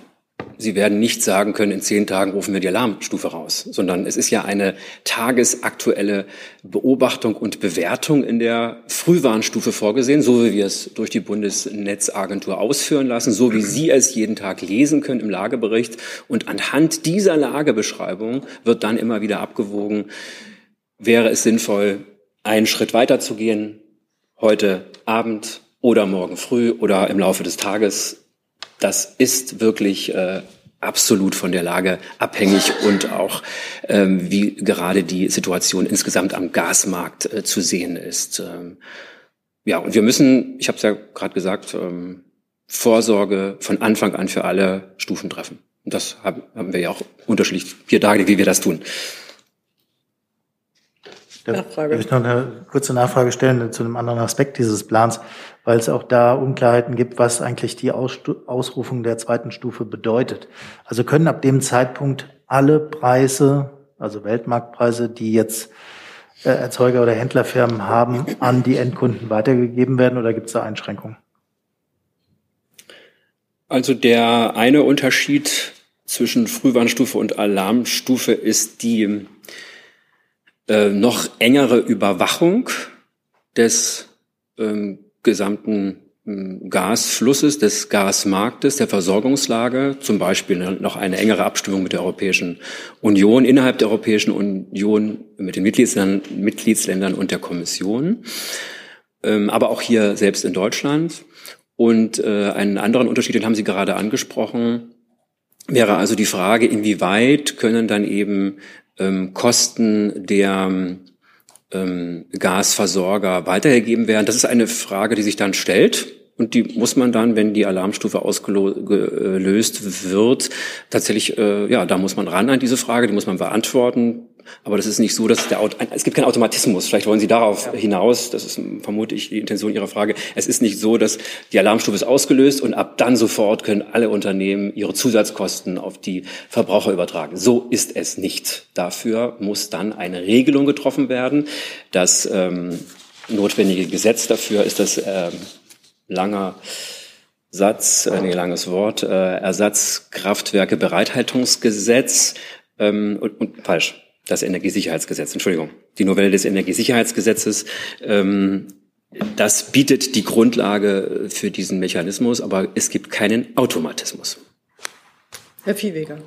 Sie werden nicht sagen können, in zehn Tagen rufen wir die Alarmstufe raus, sondern es ist ja eine tagesaktuelle Beobachtung und Bewertung in der Frühwarnstufe vorgesehen, so wie wir es durch die Bundesnetzagentur ausführen lassen, so wie Sie es jeden Tag lesen können im Lagebericht. Und anhand dieser Lagebeschreibung wird dann immer wieder abgewogen, wäre es sinnvoll, einen Schritt weiter zu gehen, heute Abend oder morgen früh oder im Laufe des Tages das ist wirklich äh, absolut von der Lage abhängig und auch ähm, wie gerade die Situation insgesamt am Gasmarkt äh, zu sehen ist. Ähm, ja, und wir müssen, ich habe es ja gerade gesagt, ähm, Vorsorge von Anfang an für alle Stufen treffen. Und das haben, haben wir ja auch unterschiedlich hier dargelegt, wie wir das tun. Nachfrage. Darf ich noch eine kurze Nachfrage stellen zu einem anderen Aspekt dieses Plans, weil es auch da Unklarheiten gibt, was eigentlich die Ausrufung der zweiten Stufe bedeutet. Also können ab dem Zeitpunkt alle Preise, also Weltmarktpreise, die jetzt äh, Erzeuger oder Händlerfirmen haben, an die Endkunden weitergegeben werden oder gibt es da Einschränkungen? Also der eine Unterschied zwischen Frühwarnstufe und Alarmstufe ist die äh, noch engere Überwachung des ähm, gesamten ähm, Gasflusses, des Gasmarktes, der Versorgungslage, zum Beispiel noch eine engere Abstimmung mit der Europäischen Union, innerhalb der Europäischen Union, mit den Mitgliedsländern, Mitgliedsländern und der Kommission, ähm, aber auch hier selbst in Deutschland. Und äh, einen anderen Unterschied, den haben Sie gerade angesprochen, wäre also die Frage, inwieweit können dann eben ähm, Kosten der ähm, Gasversorger weitergegeben werden. Das ist eine Frage, die sich dann stellt. Und die muss man dann, wenn die Alarmstufe ausgelöst wird, tatsächlich, äh, ja, da muss man ran an diese Frage, die muss man beantworten. Aber das ist nicht so, dass der Auto, es gibt keinen Automatismus. Vielleicht wollen Sie darauf ja. hinaus. Das ist vermute ich die Intention Ihrer Frage. Es ist nicht so, dass die Alarmstufe ist ausgelöst und ab dann sofort können alle Unternehmen ihre Zusatzkosten auf die Verbraucher übertragen. So ist es nicht. Dafür muss dann eine Regelung getroffen werden. Das ähm, notwendige Gesetz dafür ist das ähm, langer Satz, äh, nee, langes Wort, äh, Ersatzkraftwerke Bereithaltungsgesetz ähm, und, und falsch das Energiesicherheitsgesetz, Entschuldigung, die Novelle des Energiesicherheitsgesetzes. Ähm, das bietet die Grundlage für diesen Mechanismus, aber es gibt keinen Automatismus. Herr Viehweger.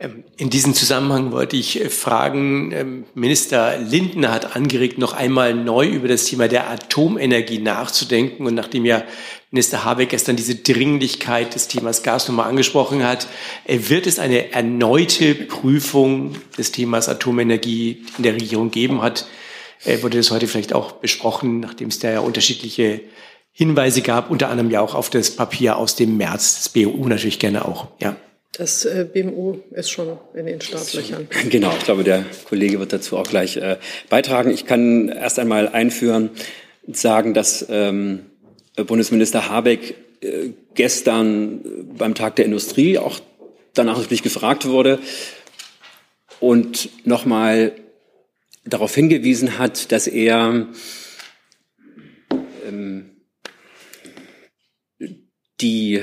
Ähm, in diesem Zusammenhang wollte ich äh, fragen, ähm, Minister Lindner hat angeregt, noch einmal neu über das Thema der Atomenergie nachzudenken. Und nachdem ja Minister Habeck gestern diese Dringlichkeit des Themas Gas nochmal angesprochen hat. Wird es eine erneute Prüfung des Themas Atomenergie in der Regierung geben? Hat wurde das heute vielleicht auch besprochen, nachdem es da ja unterschiedliche Hinweise gab, unter anderem ja auch auf das Papier aus dem März, das BU natürlich gerne auch, ja. Das äh, BMU ist schon in den Startlöchern. Genau, ich glaube, der Kollege wird dazu auch gleich äh, beitragen. Ich kann erst einmal einführen, sagen, dass ähm, Bundesminister Habeck äh, gestern beim Tag der Industrie auch danach natürlich gefragt wurde und nochmal darauf hingewiesen hat, dass er ähm, die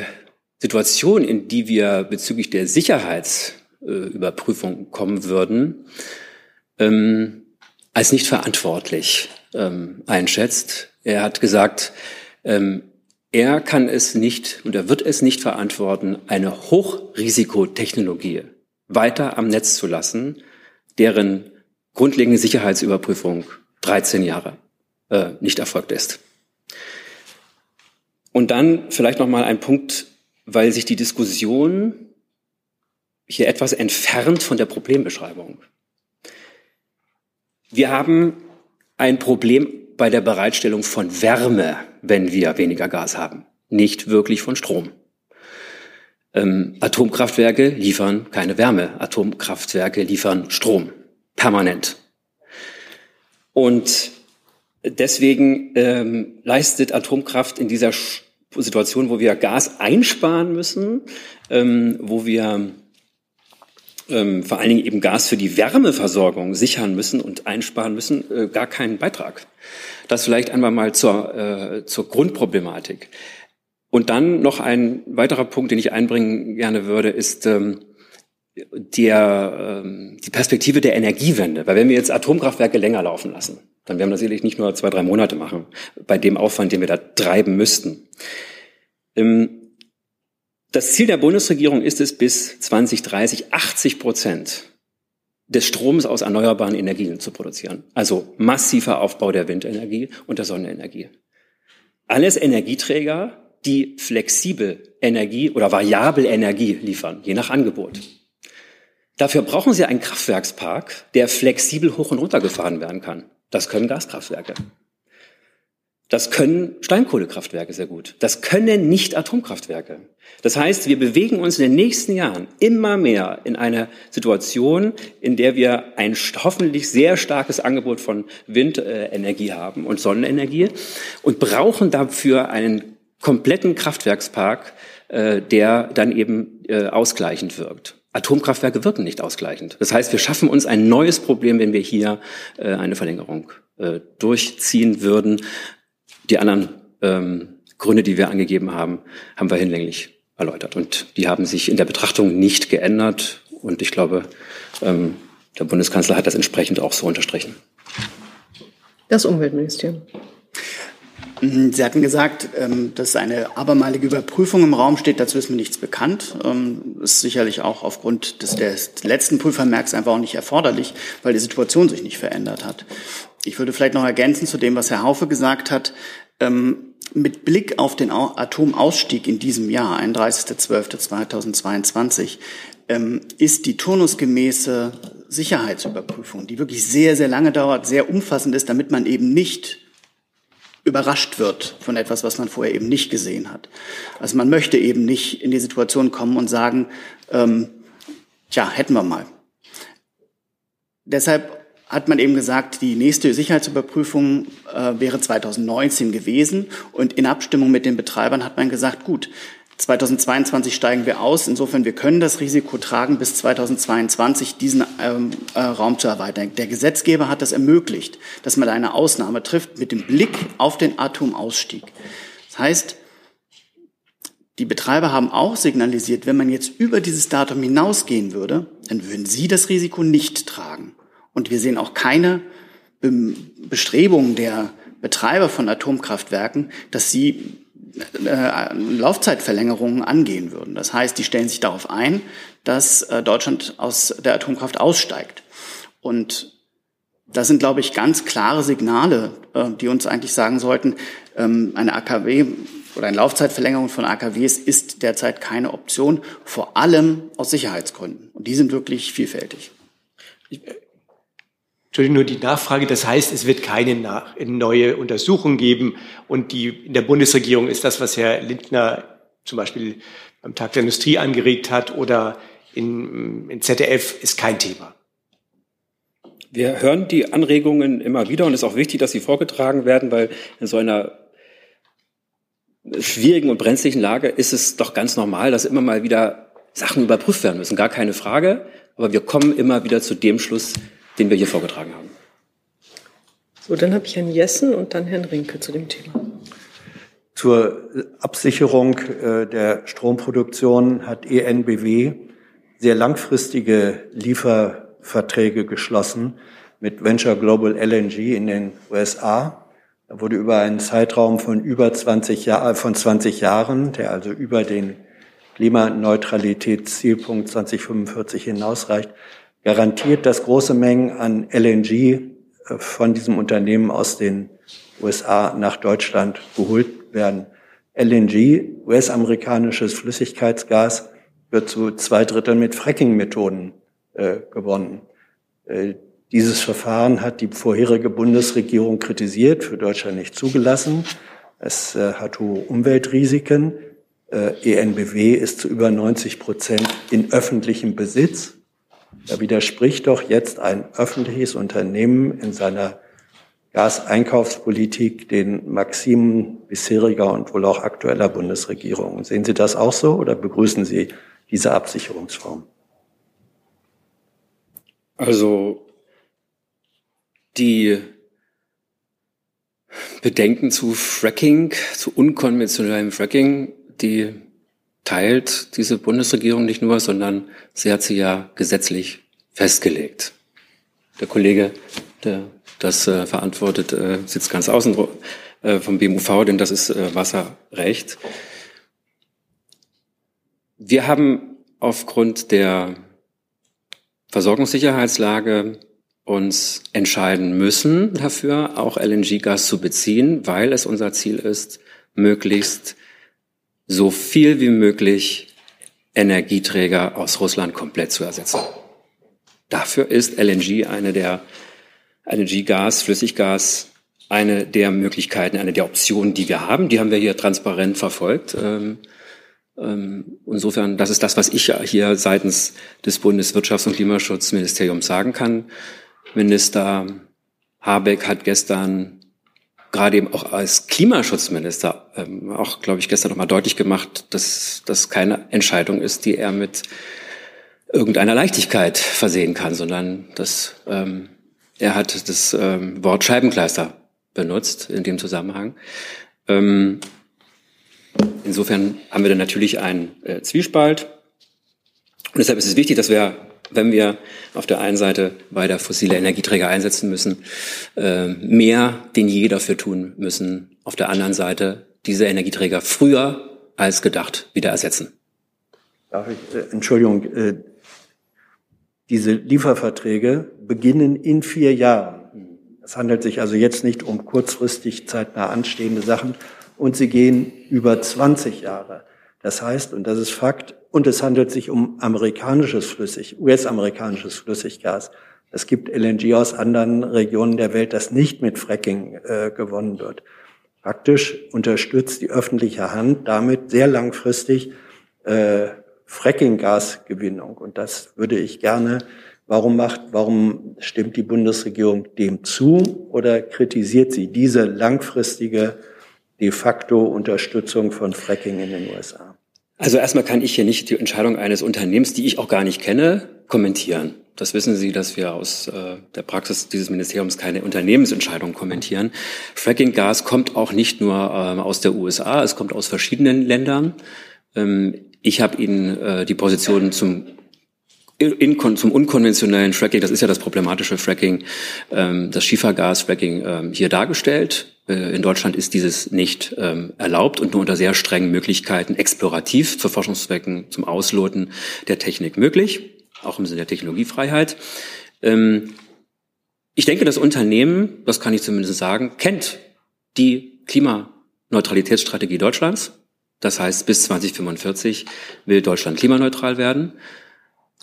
Situation, in die wir bezüglich der Sicherheitsüberprüfung kommen würden, ähm, als nicht verantwortlich ähm, einschätzt. Er hat gesagt, ähm, er kann es nicht und er wird es nicht verantworten, eine Hochrisikotechnologie weiter am Netz zu lassen, deren grundlegende Sicherheitsüberprüfung 13 Jahre äh, nicht erfolgt ist. Und dann vielleicht noch mal ein Punkt, weil sich die Diskussion hier etwas entfernt von der Problembeschreibung. Wir haben ein Problem bei der Bereitstellung von Wärme, wenn wir weniger Gas haben, nicht wirklich von Strom. Ähm, Atomkraftwerke liefern keine Wärme, Atomkraftwerke liefern Strom, permanent. Und deswegen ähm, leistet Atomkraft in dieser Situation, wo wir Gas einsparen müssen, ähm, wo wir ähm, vor allen Dingen eben Gas für die Wärmeversorgung sichern müssen und einsparen müssen, äh, gar keinen Beitrag. Das vielleicht einmal mal zur, äh, zur Grundproblematik. Und dann noch ein weiterer Punkt, den ich einbringen gerne würde, ist ähm, der, ähm, die Perspektive der Energiewende. Weil wenn wir jetzt Atomkraftwerke länger laufen lassen, dann werden wir das sicherlich nicht nur zwei, drei Monate machen, bei dem Aufwand, den wir da treiben müssten. Ähm, das Ziel der Bundesregierung ist es, bis 2030 80 Prozent des Stroms aus erneuerbaren Energien zu produzieren. Also massiver Aufbau der Windenergie und der Sonnenenergie. Alles Energieträger, die flexibel Energie oder variabel Energie liefern, je nach Angebot. Dafür brauchen Sie einen Kraftwerkspark, der flexibel hoch und runter gefahren werden kann. Das können Gaskraftwerke. Das können Steinkohlekraftwerke sehr gut. Das können nicht Atomkraftwerke. Das heißt, wir bewegen uns in den nächsten Jahren immer mehr in eine Situation, in der wir ein hoffentlich sehr starkes Angebot von Windenergie haben und Sonnenenergie und brauchen dafür einen kompletten Kraftwerkspark, äh, der dann eben äh, ausgleichend wirkt. Atomkraftwerke wirken nicht ausgleichend. Das heißt, wir schaffen uns ein neues Problem, wenn wir hier äh, eine Verlängerung durchziehen würden. Die anderen ähm, Gründe, die wir angegeben haben, haben wir hinlänglich erläutert. Und die haben sich in der Betrachtung nicht geändert. Und ich glaube, ähm, der Bundeskanzler hat das entsprechend auch so unterstrichen. Das Umweltministerium. Sie hatten gesagt, ähm, dass eine abermalige Überprüfung im Raum steht. Dazu ist mir nichts bekannt. Das ähm, ist sicherlich auch aufgrund des, des letzten Prüfermerks einfach auch nicht erforderlich, weil die Situation sich nicht verändert hat. Ich würde vielleicht noch ergänzen zu dem, was Herr Haufe gesagt hat. Ähm, mit Blick auf den Atomausstieg in diesem Jahr, 31.12.2022, ähm, ist die turnusgemäße Sicherheitsüberprüfung, die wirklich sehr, sehr lange dauert, sehr umfassend ist, damit man eben nicht überrascht wird von etwas, was man vorher eben nicht gesehen hat. Also man möchte eben nicht in die Situation kommen und sagen, ähm, tja, hätten wir mal. Deshalb hat man eben gesagt, die nächste Sicherheitsüberprüfung äh, wäre 2019 gewesen. Und in Abstimmung mit den Betreibern hat man gesagt, gut, 2022 steigen wir aus. Insofern, wir können das Risiko tragen, bis 2022 diesen ähm, äh, Raum zu erweitern. Der Gesetzgeber hat das ermöglicht, dass man eine Ausnahme trifft mit dem Blick auf den Atomausstieg. Das heißt, die Betreiber haben auch signalisiert, wenn man jetzt über dieses Datum hinausgehen würde, dann würden sie das Risiko nicht tragen. Und wir sehen auch keine Bestrebungen der Betreiber von Atomkraftwerken, dass sie äh, Laufzeitverlängerungen angehen würden. Das heißt, die stellen sich darauf ein, dass äh, Deutschland aus der Atomkraft aussteigt. Und das sind, glaube ich, ganz klare Signale, äh, die uns eigentlich sagen sollten, ähm, eine AKW oder eine Laufzeitverlängerung von AKWs ist derzeit keine Option, vor allem aus Sicherheitsgründen. Und die sind wirklich vielfältig. Entschuldigung, nur die Nachfrage. Das heißt, es wird keine neue Untersuchung geben. Und die, in der Bundesregierung ist das, was Herr Lindner zum Beispiel beim Tag der Industrie angeregt hat oder in, in ZDF, ist kein Thema. Wir hören die Anregungen immer wieder und es ist auch wichtig, dass sie vorgetragen werden, weil in so einer schwierigen und brenzlichen Lage ist es doch ganz normal, dass immer mal wieder Sachen überprüft werden müssen. Gar keine Frage. Aber wir kommen immer wieder zu dem Schluss, den wir hier vorgetragen haben. So, dann habe ich Herrn Jessen und dann Herrn Rinke zu dem Thema. Zur Absicherung äh, der Stromproduktion hat ENBW sehr langfristige Lieferverträge geschlossen mit Venture Global LNG in den USA. Da wurde über einen Zeitraum von über 20, Jahr, von 20 Jahren, der also über den Klimaneutralitätszielpunkt 2045 hinausreicht, garantiert, dass große Mengen an LNG äh, von diesem Unternehmen aus den USA nach Deutschland geholt werden. LNG, US-amerikanisches Flüssigkeitsgas, wird zu zwei Dritteln mit Fracking-Methoden äh, gewonnen. Äh, dieses Verfahren hat die vorherige Bundesregierung kritisiert, für Deutschland nicht zugelassen. Es äh, hat hohe Umweltrisiken. Äh, ENBW ist zu über 90 Prozent in öffentlichem Besitz. Da widerspricht doch jetzt ein öffentliches Unternehmen in seiner Gaseinkaufspolitik den Maximen bisheriger und wohl auch aktueller Bundesregierung. Sehen Sie das auch so oder begrüßen Sie diese Absicherungsform? Also die Bedenken zu Fracking, zu unkonventionellem Fracking, die teilt diese Bundesregierung nicht nur, sondern sie hat sie ja gesetzlich festgelegt. Der Kollege, der das äh, verantwortet, äh, sitzt ganz außen äh, vom BMUV, denn das ist äh, Wasserrecht. Wir haben aufgrund der Versorgungssicherheitslage uns entscheiden müssen dafür, auch LNG-Gas zu beziehen, weil es unser Ziel ist, möglichst so viel wie möglich Energieträger aus Russland komplett zu ersetzen. Dafür ist LNG eine der LNG-Gas, Flüssiggas, eine der Möglichkeiten, eine der Optionen, die wir haben. Die haben wir hier transparent verfolgt. Ähm, ähm, insofern, das ist das, was ich hier seitens des Bundeswirtschafts- und Klimaschutzministeriums sagen kann. Minister Habeck hat gestern gerade eben auch als Klimaschutzminister ähm, auch, glaube ich, gestern noch mal deutlich gemacht, dass das keine Entscheidung ist, die er mit irgendeiner Leichtigkeit versehen kann, sondern dass ähm, er hat das ähm, Wort Scheibenkleister benutzt in dem Zusammenhang. Ähm, insofern haben wir dann natürlich einen äh, Zwiespalt. Und deshalb ist es wichtig, dass wir wenn wir auf der einen Seite weiter fossile Energieträger einsetzen müssen, äh, mehr denn je dafür tun müssen, auf der anderen Seite diese Energieträger früher als gedacht wieder ersetzen. Darf ich, äh, Entschuldigung, äh, diese Lieferverträge beginnen in vier Jahren. Es handelt sich also jetzt nicht um kurzfristig zeitnah anstehende Sachen und sie gehen über 20 Jahre. Das heißt, und das ist Fakt, und es handelt sich um amerikanisches Flüssig, US-amerikanisches Flüssiggas. Es gibt LNG aus anderen Regionen der Welt, das nicht mit Fracking äh, gewonnen wird. Praktisch unterstützt die öffentliche Hand damit sehr langfristig äh, Fracking-Gasgewinnung. Und das würde ich gerne, warum macht, warum stimmt die Bundesregierung dem zu oder kritisiert sie diese langfristige de facto Unterstützung von Fracking in den USA? Also erstmal kann ich hier nicht die Entscheidung eines Unternehmens, die ich auch gar nicht kenne, kommentieren. Das wissen Sie, dass wir aus äh, der Praxis dieses Ministeriums keine Unternehmensentscheidung kommentieren. Fracking-Gas kommt auch nicht nur äh, aus der USA, es kommt aus verschiedenen Ländern. Ähm, ich habe Ihnen äh, die Position zum in, zum unkonventionellen Fracking, das ist ja das problematische Fracking, ähm, das Schiefergas-Fracking ähm, hier dargestellt. Äh, in Deutschland ist dieses nicht ähm, erlaubt und nur unter sehr strengen Möglichkeiten explorativ für Forschungszwecken zum Ausloten der Technik möglich, auch im Sinne der Technologiefreiheit. Ähm, ich denke, das Unternehmen, das kann ich zumindest sagen, kennt die Klimaneutralitätsstrategie Deutschlands. Das heißt, bis 2045 will Deutschland klimaneutral werden.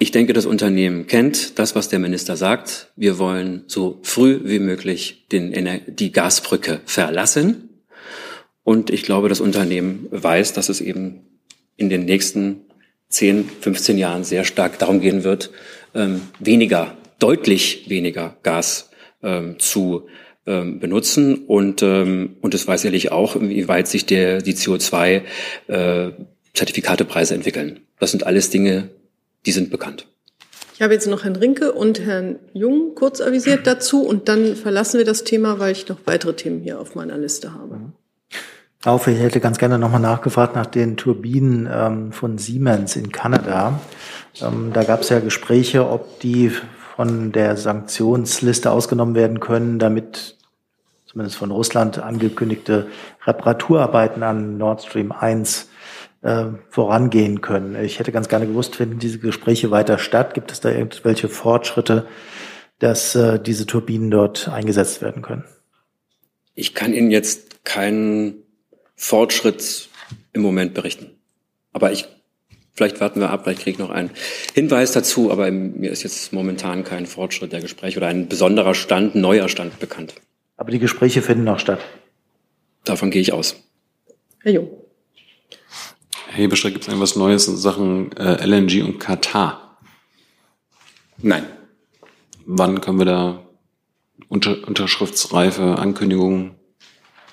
Ich denke, das Unternehmen kennt das, was der Minister sagt. Wir wollen so früh wie möglich den, die Gasbrücke verlassen. Und ich glaube, das Unternehmen weiß, dass es eben in den nächsten 10, 15 Jahren sehr stark darum gehen wird, ähm, weniger, deutlich weniger Gas ähm, zu ähm, benutzen. Und, ähm, und es weiß sicherlich auch, inwieweit sich der, die CO2-Zertifikatepreise äh, entwickeln. Das sind alles Dinge, die sind bekannt. Ich habe jetzt noch Herrn Rinke und Herrn Jung kurz avisiert dazu und dann verlassen wir das Thema, weil ich noch weitere Themen hier auf meiner Liste habe. Auf, ich hätte ganz gerne nochmal nachgefragt nach den Turbinen ähm, von Siemens in Kanada. Ähm, da gab es ja Gespräche, ob die von der Sanktionsliste ausgenommen werden können, damit zumindest von Russland angekündigte Reparaturarbeiten an Nord Stream 1 äh, vorangehen können. Ich hätte ganz gerne gewusst, finden diese Gespräche weiter statt? Gibt es da irgendwelche Fortschritte, dass äh, diese Turbinen dort eingesetzt werden können? Ich kann Ihnen jetzt keinen Fortschritt im Moment berichten. Aber ich, vielleicht warten wir ab, vielleicht kriege ich noch einen Hinweis dazu, aber mir ist jetzt momentan kein Fortschritt der Gespräche oder ein besonderer Stand, neuer Stand bekannt. Aber die Gespräche finden noch statt. Davon gehe ich aus. Herr Jung. Herr Hebestreit, gibt es irgendwas Neues in Sachen äh, LNG und Katar? Nein. Wann können wir da unter, unterschriftsreife Ankündigungen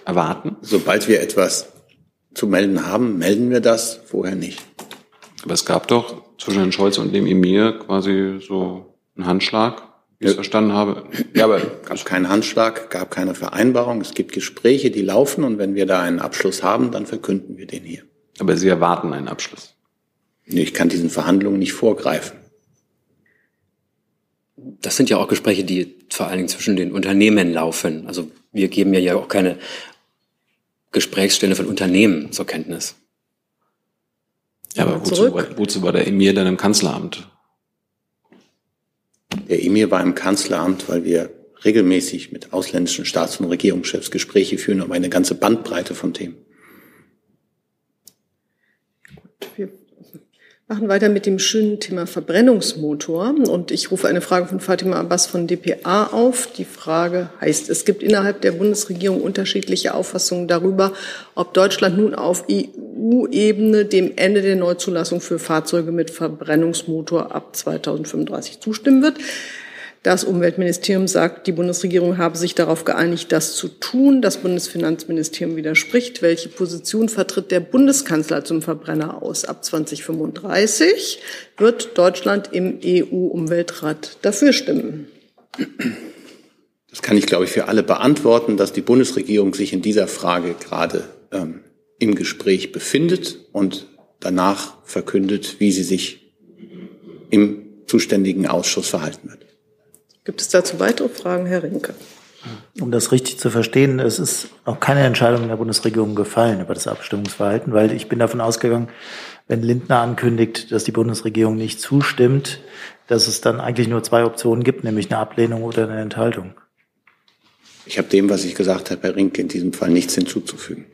erwarten? Sobald wir etwas zu melden haben, melden wir das, vorher nicht. Aber es gab doch zwischen Herrn Scholz und dem Emir quasi so einen Handschlag, wie ich es verstanden habe. Ja, aber es gab keinen Handschlag, gab keine Vereinbarung. Es gibt Gespräche, die laufen und wenn wir da einen Abschluss haben, dann verkünden wir den hier. Aber Sie erwarten einen Abschluss? Ich kann diesen Verhandlungen nicht vorgreifen. Das sind ja auch Gespräche, die vor allen Dingen zwischen den Unternehmen laufen. Also wir geben ja auch keine Gesprächsstelle von Unternehmen zur Kenntnis. Ja, aber wozu, wozu war der Emir dann im Kanzleramt? Der Emir war im Kanzleramt, weil wir regelmäßig mit ausländischen Staats- und Regierungschefs Gespräche führen um eine ganze Bandbreite von Themen. Wir machen weiter mit dem schönen Thema Verbrennungsmotor. Und ich rufe eine Frage von Fatima Abbas von dpa auf. Die Frage heißt, es gibt innerhalb der Bundesregierung unterschiedliche Auffassungen darüber, ob Deutschland nun auf EU-Ebene dem Ende der Neuzulassung für Fahrzeuge mit Verbrennungsmotor ab 2035 zustimmen wird. Das Umweltministerium sagt, die Bundesregierung habe sich darauf geeinigt, das zu tun. Das Bundesfinanzministerium widerspricht. Welche Position vertritt der Bundeskanzler zum Verbrenner aus? Ab 2035 wird Deutschland im EU-Umweltrat dafür stimmen. Das kann ich, glaube ich, für alle beantworten, dass die Bundesregierung sich in dieser Frage gerade ähm, im Gespräch befindet und danach verkündet, wie sie sich im zuständigen Ausschuss verhalten wird. Gibt es dazu weitere Fragen, Herr Rinke? Um das richtig zu verstehen, es ist noch keine Entscheidung in der Bundesregierung gefallen über das Abstimmungsverhalten, weil ich bin davon ausgegangen, wenn Lindner ankündigt, dass die Bundesregierung nicht zustimmt, dass es dann eigentlich nur zwei Optionen gibt, nämlich eine Ablehnung oder eine Enthaltung. Ich habe dem, was ich gesagt habe, Herr Rinke, in diesem Fall nichts hinzuzufügen.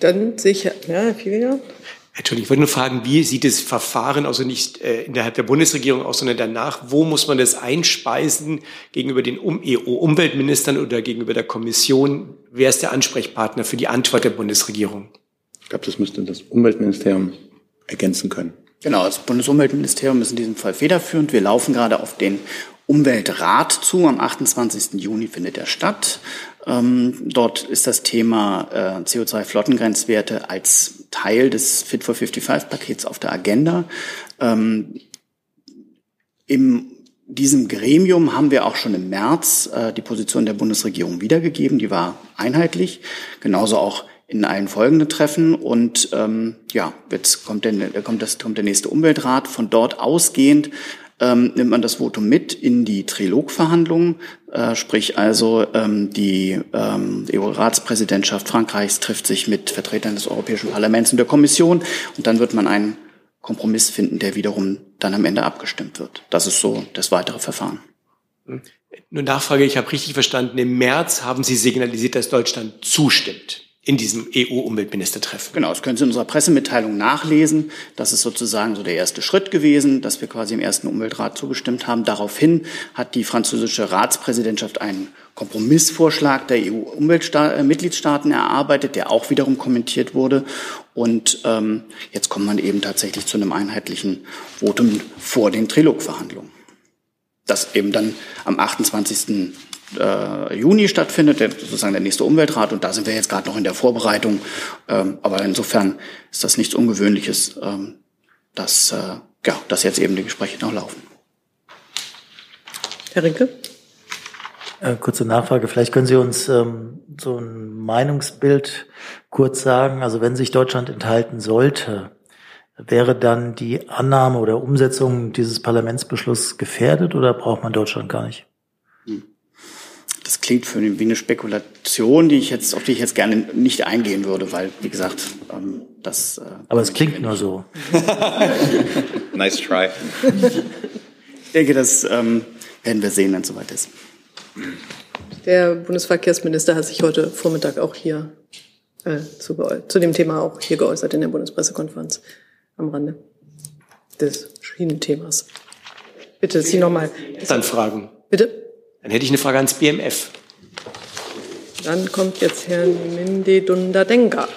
Dann sicher, ja, Herr Fiedler. Entschuldigung, ich wollte nur fragen, wie sieht das Verfahren, also nicht äh, innerhalb der Bundesregierung aus, sondern danach, wo muss man das einspeisen gegenüber den EU-Umweltministern oder gegenüber der Kommission? Wer ist der Ansprechpartner für die Antwort der Bundesregierung? Ich glaube, das müsste das Umweltministerium ergänzen können. Genau, das Bundesumweltministerium ist in diesem Fall federführend. Wir laufen gerade auf den Umweltrat zu. Am 28. Juni findet er statt. Ähm, dort ist das Thema äh, CO2-Flottengrenzwerte als Teil des Fit for 55-Pakets auf der Agenda. Ähm, Im diesem Gremium haben wir auch schon im März äh, die Position der Bundesregierung wiedergegeben. Die war einheitlich, genauso auch in allen folgenden Treffen. Und ähm, ja, jetzt kommt der, kommt, das, kommt der nächste Umweltrat. Von dort ausgehend ähm, nimmt man das Votum mit in die Trilogverhandlungen, äh, sprich also ähm, die ähm, EU-Ratspräsidentschaft Frankreichs trifft sich mit Vertretern des Europäischen Parlaments und der Kommission und dann wird man einen Kompromiss finden, der wiederum dann am Ende abgestimmt wird. Das ist so das weitere Verfahren. Nur Nachfrage, ich habe richtig verstanden, im März haben Sie signalisiert, dass Deutschland zustimmt. In diesem EU-Umweltministertreffen. Genau, das können Sie in unserer Pressemitteilung nachlesen. Das ist sozusagen so der erste Schritt gewesen, dass wir quasi im ersten Umweltrat zugestimmt haben. Daraufhin hat die französische Ratspräsidentschaft einen Kompromissvorschlag der EU-Mitgliedstaaten erarbeitet, der auch wiederum kommentiert wurde. Und ähm, jetzt kommt man eben tatsächlich zu einem einheitlichen Votum vor den Trilogverhandlungen. Das eben dann am 28 äh, Juni stattfindet, der, sozusagen der nächste Umweltrat. Und da sind wir jetzt gerade noch in der Vorbereitung. Ähm, aber insofern ist das nichts Ungewöhnliches, ähm, dass, äh, ja, dass jetzt eben die Gespräche noch laufen. Herr Rinke? Äh, kurze Nachfrage. Vielleicht können Sie uns ähm, so ein Meinungsbild kurz sagen. Also wenn sich Deutschland enthalten sollte, wäre dann die Annahme oder Umsetzung dieses Parlamentsbeschlusses gefährdet oder braucht man Deutschland gar nicht? Das klingt für wie eine Spekulation, die ich jetzt, auf die ich jetzt gerne nicht eingehen würde, weil, wie gesagt, ähm, das. Äh, Aber es klingt nur so. nice try. ich denke, das ähm, werden wir sehen, wenn es soweit ist. Der Bundesverkehrsminister hat sich heute Vormittag auch hier äh, zu, zu dem Thema auch hier geäußert in der Bundespressekonferenz am Rande des Schienenthemas. Bitte, Sie nochmal. Dann Fragen. Bitte? Dann hätte ich eine Frage ans BMF. Dann kommt jetzt Herr Minde Dundadenga.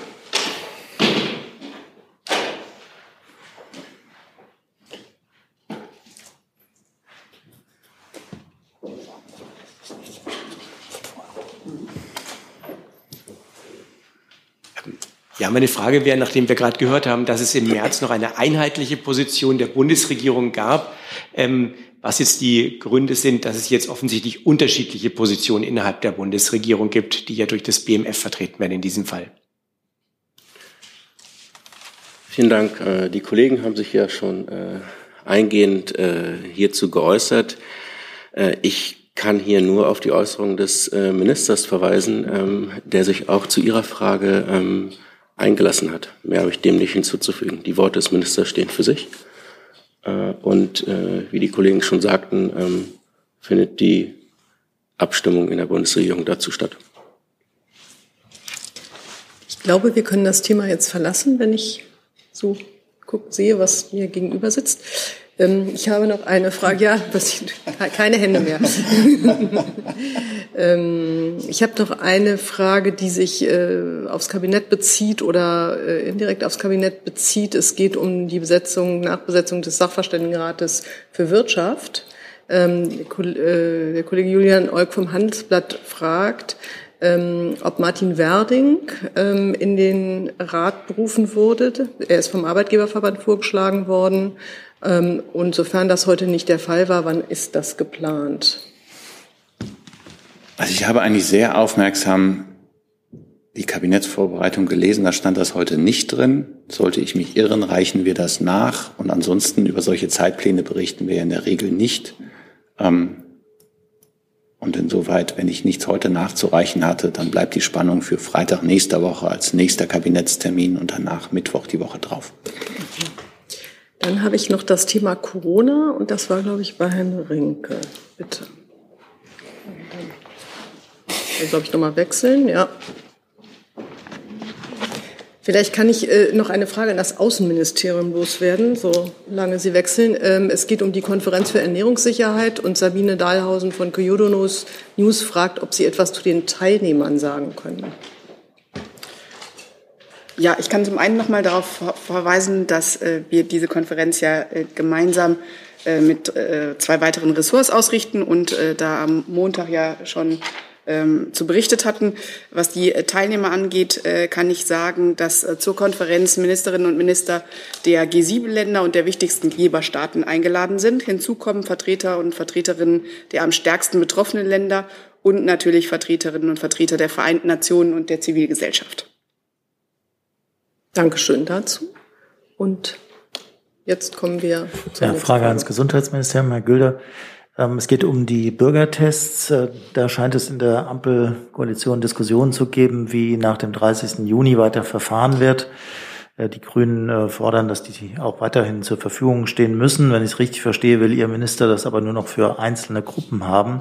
Ja, meine Frage wäre, nachdem wir gerade gehört haben, dass es im März noch eine einheitliche Position der Bundesregierung gab, ähm, was jetzt die Gründe sind, dass es jetzt offensichtlich unterschiedliche Positionen innerhalb der Bundesregierung gibt, die ja durch das BMF vertreten werden in diesem Fall. Vielen Dank. Äh, die Kollegen haben sich ja schon äh, eingehend äh, hierzu geäußert. Ich kann hier nur auf die Äußerung des Ministers verweisen, ähm, der sich auch zu Ihrer Frage ähm, eingelassen hat. Mehr habe ich dem nicht hinzuzufügen. Die Worte des Ministers stehen für sich. Äh, und äh, wie die Kollegen schon sagten, ähm, findet die Abstimmung in der Bundesregierung dazu statt. Ich glaube, wir können das Thema jetzt verlassen, wenn ich so guck, sehe, was mir gegenüber sitzt. Ähm, ich habe noch eine Frage. Ja, was, keine Hände mehr. ähm, ich habe noch eine Frage, die sich äh, aufs Kabinett bezieht oder äh, indirekt aufs Kabinett bezieht. Es geht um die Besetzung, Nachbesetzung des Sachverständigenrates für Wirtschaft. Ähm, der, äh, Kollege Julian Olk vom Handelsblatt fragt, ähm, ob Martin Werding ähm, in den Rat berufen wurde. Er ist vom Arbeitgeberverband vorgeschlagen worden. Ähm, und sofern das heute nicht der Fall war, wann ist das geplant? Also ich habe eigentlich sehr aufmerksam die Kabinettsvorbereitung gelesen, da stand das heute nicht drin. Sollte ich mich irren, reichen wir das nach. Und ansonsten über solche Zeitpläne berichten wir in der Regel nicht. Ähm, und insoweit, wenn ich nichts heute nachzureichen hatte, dann bleibt die Spannung für Freitag nächster Woche als nächster Kabinettstermin und danach Mittwoch die Woche drauf. Dann habe ich noch das Thema Corona und das war, glaube ich, bei Herrn Rinke. Bitte. Dann, glaube ich, nochmal wechseln. Ja. Vielleicht kann ich äh, noch eine Frage an das Außenministerium loswerden, solange Sie wechseln. Ähm, es geht um die Konferenz für Ernährungssicherheit und Sabine Dahlhausen von Kyoto News fragt, ob Sie etwas zu den Teilnehmern sagen können. Ja, ich kann zum einen noch mal darauf verweisen, dass äh, wir diese Konferenz ja äh, gemeinsam äh, mit äh, zwei weiteren Ressorts ausrichten und äh, da am Montag ja schon ähm, zu berichtet hatten. Was die äh, Teilnehmer angeht, kann ich sagen, dass zur Konferenz Ministerinnen und Minister der G7-Länder und der wichtigsten Geberstaaten eingeladen sind. Hinzu kommen Vertreter und Vertreterinnen der am stärksten betroffenen Länder und natürlich Vertreterinnen und Vertreter der Vereinten Nationen und der Zivilgesellschaft. Dankeschön dazu. Und jetzt kommen wir zur ja, Frage ans Gesundheitsministerium, Herr Gülder. Ähm, es geht um die Bürgertests. Äh, da scheint es in der Ampelkoalition Diskussionen zu geben, wie nach dem 30. Juni weiter verfahren wird. Äh, die Grünen äh, fordern, dass die auch weiterhin zur Verfügung stehen müssen. Wenn ich es richtig verstehe, will Ihr Minister das aber nur noch für einzelne Gruppen haben.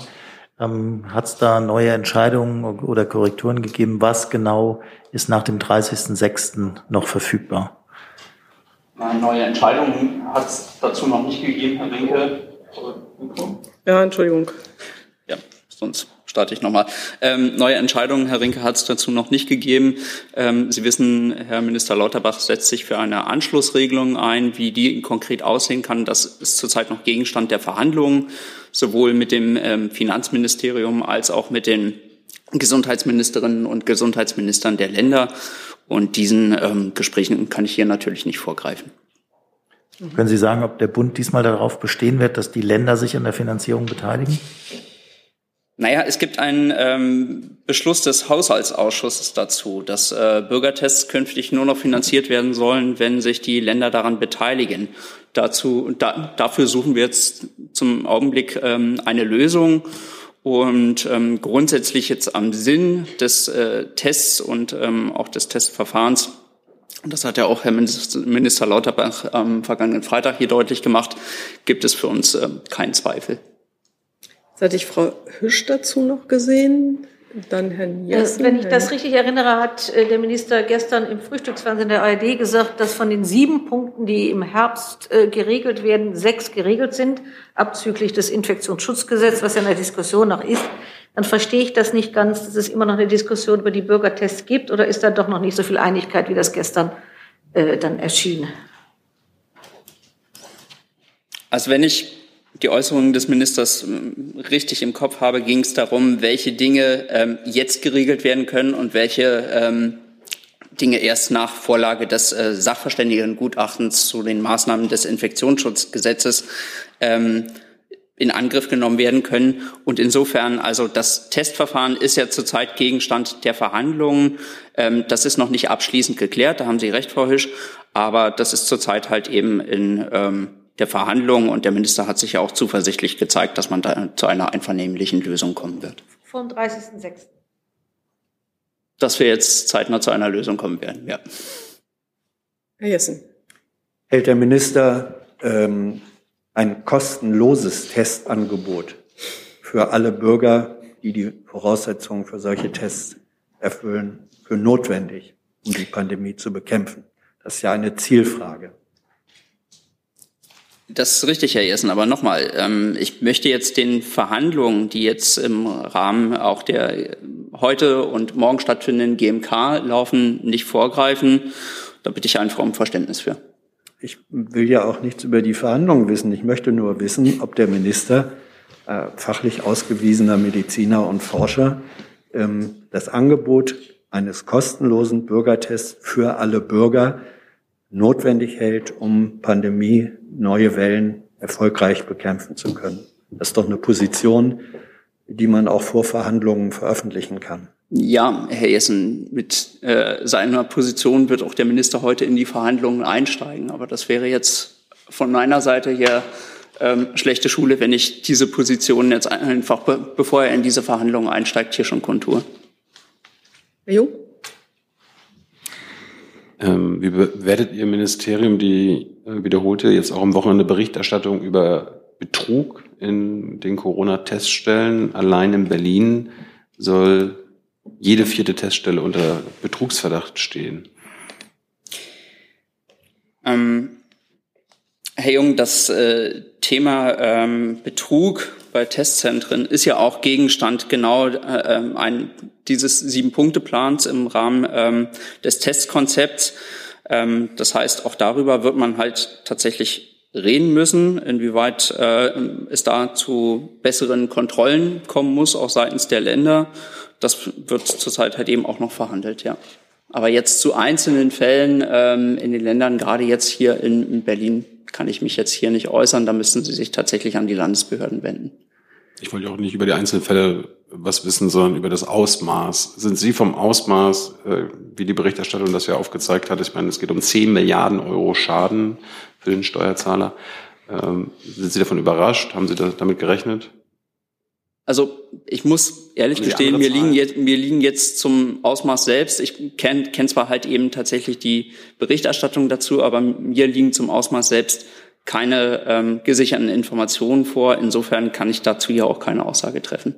Ähm, Hat es da neue Entscheidungen oder Korrekturen gegeben? Was genau ist nach dem 30.06. noch verfügbar? Neue Entscheidungen hat es dazu noch nicht gegeben, Herr Winke. Ja, Entschuldigung. Ja, sonst starte ich nochmal. Ähm, neue Entscheidungen, Herr Rinke, hat es dazu noch nicht gegeben. Ähm, Sie wissen, Herr Minister Lauterbach setzt sich für eine Anschlussregelung ein. Wie die konkret aussehen kann, das ist zurzeit noch Gegenstand der Verhandlungen, sowohl mit dem ähm, Finanzministerium als auch mit den Gesundheitsministerinnen und Gesundheitsministern der Länder. Und diesen ähm, Gesprächen kann ich hier natürlich nicht vorgreifen. Können Sie sagen, ob der Bund diesmal darauf bestehen wird, dass die Länder sich an der Finanzierung beteiligen? Naja, es gibt einen ähm, Beschluss des Haushaltsausschusses dazu, dass äh, Bürgertests künftig nur noch finanziert werden sollen, wenn sich die Länder daran beteiligen. Dazu, da, dafür suchen wir jetzt zum Augenblick ähm, eine Lösung. Und ähm, grundsätzlich jetzt am Sinn des äh, Tests und ähm, auch des Testverfahrens, und das hat ja auch Herr Minister Lauterbach am vergangenen Freitag hier deutlich gemacht, gibt es für uns äh, keinen Zweifel. Jetzt hatte ich Frau Hüsch dazu noch gesehen. Dann Herrn Jessen. Wenn ich das richtig erinnere, hat äh, der Minister gestern im Frühstücksfernsehen der ARD gesagt, dass von den sieben Punkten, die im Herbst äh, geregelt werden, sechs geregelt sind, abzüglich des Infektionsschutzgesetzes, was ja in der Diskussion noch ist. Dann verstehe ich das nicht ganz, dass es immer noch eine Diskussion über die Bürgertests gibt, oder ist da doch noch nicht so viel Einigkeit, wie das gestern äh, dann erschien? Also wenn ich die Äußerungen des Ministers ähm, richtig im Kopf habe, ging es darum, welche Dinge ähm, jetzt geregelt werden können und welche ähm, Dinge erst nach Vorlage des äh, Sachverständigengutachtens zu den Maßnahmen des Infektionsschutzgesetzes ähm, in Angriff genommen werden können. Und insofern, also das Testverfahren ist ja zurzeit Gegenstand der Verhandlungen. Ähm, das ist noch nicht abschließend geklärt, da haben Sie recht, Frau Hisch. Aber das ist zurzeit halt eben in ähm, der Verhandlungen und der Minister hat sich ja auch zuversichtlich gezeigt, dass man da zu einer einvernehmlichen Lösung kommen wird. Vom 30.06. Dass wir jetzt zeitnah zu einer Lösung kommen werden, ja. Herr Jessen. Hält der Minister ähm, ein kostenloses Testangebot für alle Bürger, die die Voraussetzungen für solche Tests erfüllen, für notwendig, um die Pandemie zu bekämpfen? Das ist ja eine Zielfrage. Das ist richtig, Herr Jessen. Aber nochmal, ähm, ich möchte jetzt den Verhandlungen, die jetzt im Rahmen auch der heute und morgen stattfindenden GMK laufen, nicht vorgreifen. Da bitte ich einfach um Verständnis für. Ich will ja auch nichts über die Verhandlungen wissen. Ich möchte nur wissen, ob der Minister, äh, fachlich ausgewiesener Mediziner und Forscher, ähm, das Angebot eines kostenlosen Bürgertests für alle Bürger notwendig hält, um Pandemie, neue Wellen erfolgreich bekämpfen zu können. Das ist doch eine Position, die man auch vor Verhandlungen veröffentlichen kann. Ja, Herr Jessen, mit äh, seiner Position wird auch der Minister heute in die Verhandlungen einsteigen. Aber das wäre jetzt von meiner Seite her ähm, schlechte Schule, wenn ich diese Position jetzt einfach, be bevor er in diese Verhandlungen einsteigt, hier schon kontur. Herr Jung? Ähm, wie bewertet Ihr Ministerium die äh, wiederholte, jetzt auch am Wochenende Berichterstattung über Betrug in den Corona-Teststellen? Allein in Berlin soll jede vierte Teststelle unter Betrugsverdacht stehen. Ähm, Herr Jung, das äh, Thema ähm, Betrug bei Testzentren ist ja auch Gegenstand genau äh, ähm, ein, dieses Sieben-Punkte-Plans im Rahmen ähm, des Testkonzepts. Ähm, das heißt, auch darüber wird man halt tatsächlich reden müssen, inwieweit äh, es da zu besseren Kontrollen kommen muss, auch seitens der Länder. Das wird zurzeit halt eben auch noch verhandelt, ja. Aber jetzt zu einzelnen Fällen ähm, in den Ländern, gerade jetzt hier in, in Berlin, kann ich mich jetzt hier nicht äußern. Da müssten Sie sich tatsächlich an die Landesbehörden wenden. Ich wollte auch nicht über die einzelnen Fälle was wissen, sondern über das Ausmaß. Sind Sie vom Ausmaß, äh, wie die Berichterstattung das ja aufgezeigt hat, ich meine, es geht um 10 Milliarden Euro Schaden für den Steuerzahler. Ähm, sind Sie davon überrascht? Haben Sie damit gerechnet? Also ich muss ehrlich gestehen, mir liegen, jetzt, mir liegen jetzt zum Ausmaß selbst, ich kenne kenn zwar halt eben tatsächlich die Berichterstattung dazu, aber mir liegen zum Ausmaß selbst keine ähm, gesicherten Informationen vor. Insofern kann ich dazu ja auch keine Aussage treffen.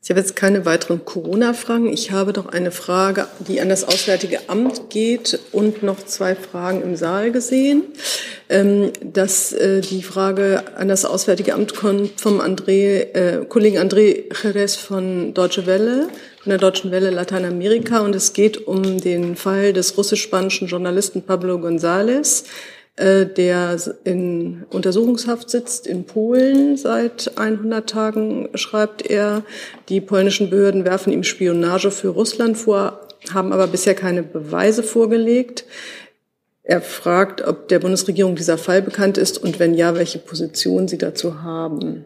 Ich habe jetzt keine weiteren Corona-Fragen. Ich habe doch eine Frage, die an das Auswärtige Amt geht und noch zwei Fragen im Saal gesehen. Ähm, dass äh, die Frage an das Auswärtige Amt kommt vom André, äh, Kollegen André Jerez von Deutsche Welle, von der Deutschen Welle Lateinamerika. Und es geht um den Fall des russisch-spanischen Journalisten Pablo González äh, der in Untersuchungshaft sitzt in Polen seit 100 Tagen, schreibt er. Die polnischen Behörden werfen ihm Spionage für Russland vor, haben aber bisher keine Beweise vorgelegt. Er fragt, ob der Bundesregierung dieser Fall bekannt ist und wenn ja, welche Position sie dazu haben.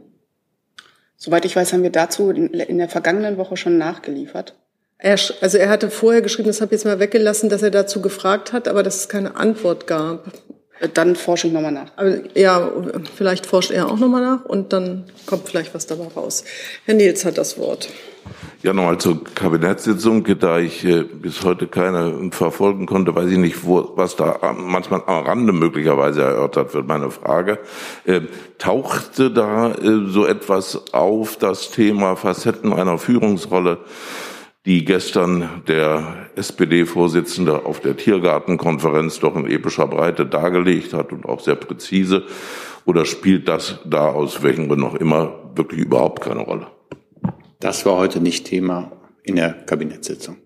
Soweit ich weiß, haben wir dazu in der vergangenen Woche schon nachgeliefert. Er, also er hatte vorher geschrieben, das habe ich jetzt mal weggelassen, dass er dazu gefragt hat, aber dass es keine Antwort gab. Dann forsche ich nochmal nach. Aber, ja, vielleicht forscht er auch nochmal nach und dann kommt vielleicht was dabei raus. Herr Nils hat das Wort. Ja, nochmal zur Kabinettssitzung. Da ich äh, bis heute keine verfolgen konnte, weiß ich nicht, wo, was da manchmal am Rande möglicherweise erörtert wird. Meine Frage, äh, tauchte da äh, so etwas auf, das Thema Facetten einer Führungsrolle die gestern der SPD-Vorsitzende auf der Tiergartenkonferenz doch in epischer Breite dargelegt hat und auch sehr präzise? Oder spielt das da aus welchen Gründen auch immer wirklich überhaupt keine Rolle? Das war heute nicht Thema in der Kabinettssitzung.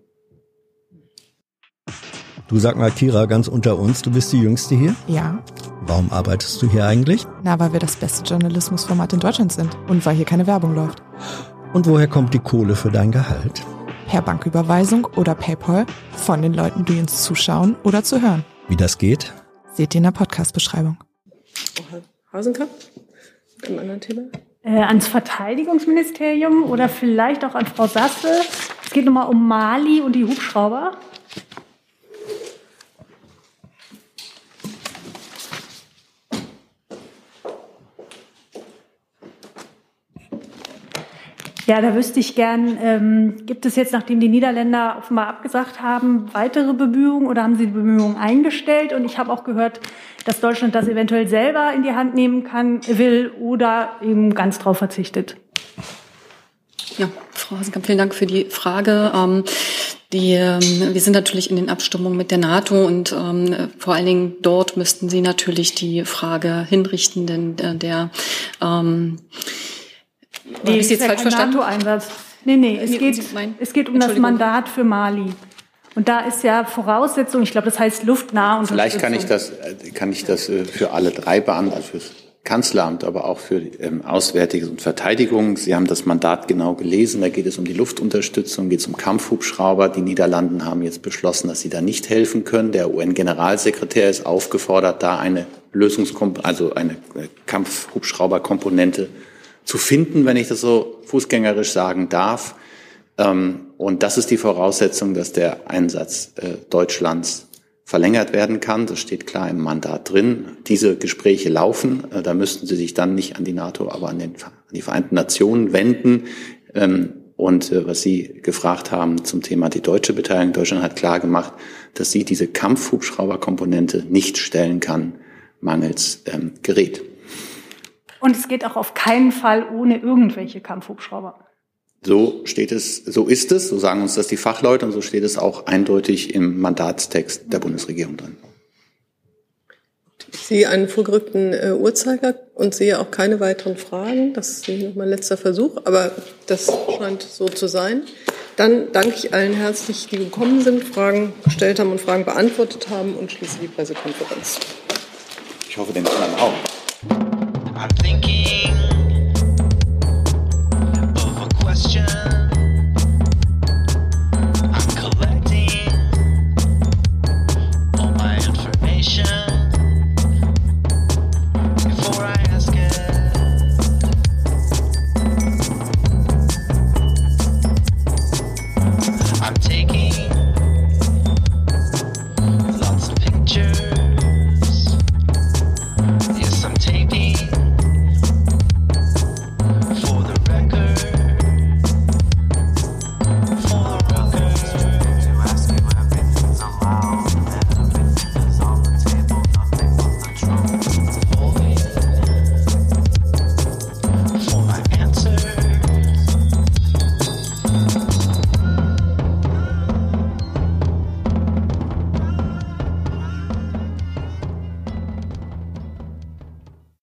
Du sag mal, Kira, ganz unter uns, du bist die Jüngste hier? Ja. Warum arbeitest du hier eigentlich? Na, weil wir das beste Journalismusformat in Deutschland sind und weil hier keine Werbung läuft. Und woher kommt die Kohle für dein Gehalt? Per Banküberweisung oder PayPal von den Leuten, die uns zuschauen oder zu hören. Wie das geht? Seht ihr in der Podcast-Beschreibung. Hausenkamp? Mit einem anderen Thema? Äh, ans Verteidigungsministerium oder vielleicht auch an Frau Sasse. Es geht nochmal um Mali und die Hubschrauber. Ja, da wüsste ich gern, ähm, gibt es jetzt, nachdem die Niederländer offenbar abgesagt haben, weitere Bemühungen oder haben sie die Bemühungen eingestellt? Und ich habe auch gehört, dass Deutschland das eventuell selber in die Hand nehmen kann, will oder eben ganz drauf verzichtet. Ja, Frau Hasenkamp, vielen Dank für die Frage. Ähm, die, ähm, wir sind natürlich in den Abstimmungen mit der NATO und ähm, vor allen Dingen dort müssten Sie natürlich die Frage hinrichten, denn äh, der ähm, Nee, Habe ich jetzt falsch verstanden? NATO-Einsatz. Nee, nee, es geht, es geht um das Mandat für Mali. Und da ist ja Voraussetzung, ich glaube, das heißt luftnah Vielleicht kann ich das, äh, kann ich das äh, für alle drei beantworten, also fürs Kanzleramt, aber auch für ähm, Auswärtiges und Verteidigung. Sie haben das Mandat genau gelesen. Da geht es um die Luftunterstützung, geht es um Kampfhubschrauber. Die Niederlanden haben jetzt beschlossen, dass sie da nicht helfen können. Der UN-Generalsekretär ist aufgefordert, da eine Lösungskomp also eine äh, Kampfhubschrauberkomponente zu finden, wenn ich das so fußgängerisch sagen darf. Ähm, und das ist die Voraussetzung, dass der Einsatz äh, Deutschlands verlängert werden kann. Das steht klar im Mandat drin. Diese Gespräche laufen. Äh, da müssten Sie sich dann nicht an die NATO, aber an, den, an die Vereinten Nationen wenden. Ähm, und äh, was Sie gefragt haben zum Thema die deutsche Beteiligung. Deutschland hat klar gemacht, dass sie diese Kampfhubschrauberkomponente nicht stellen kann, mangels ähm, Gerät. Und es geht auch auf keinen Fall ohne irgendwelche Kampfhubschrauber. So steht es, so ist es, so sagen uns das die Fachleute und so steht es auch eindeutig im Mandatstext der Bundesregierung drin. Ich sehe einen vorgerückten äh, Uhrzeiger und sehe auch keine weiteren Fragen. Das ist noch mein letzter Versuch, aber das scheint so zu sein. Dann danke ich allen herzlich, die gekommen sind, Fragen gestellt haben und Fragen beantwortet haben und schließe die Pressekonferenz. Ich hoffe, den anderen auch. I'm thinking.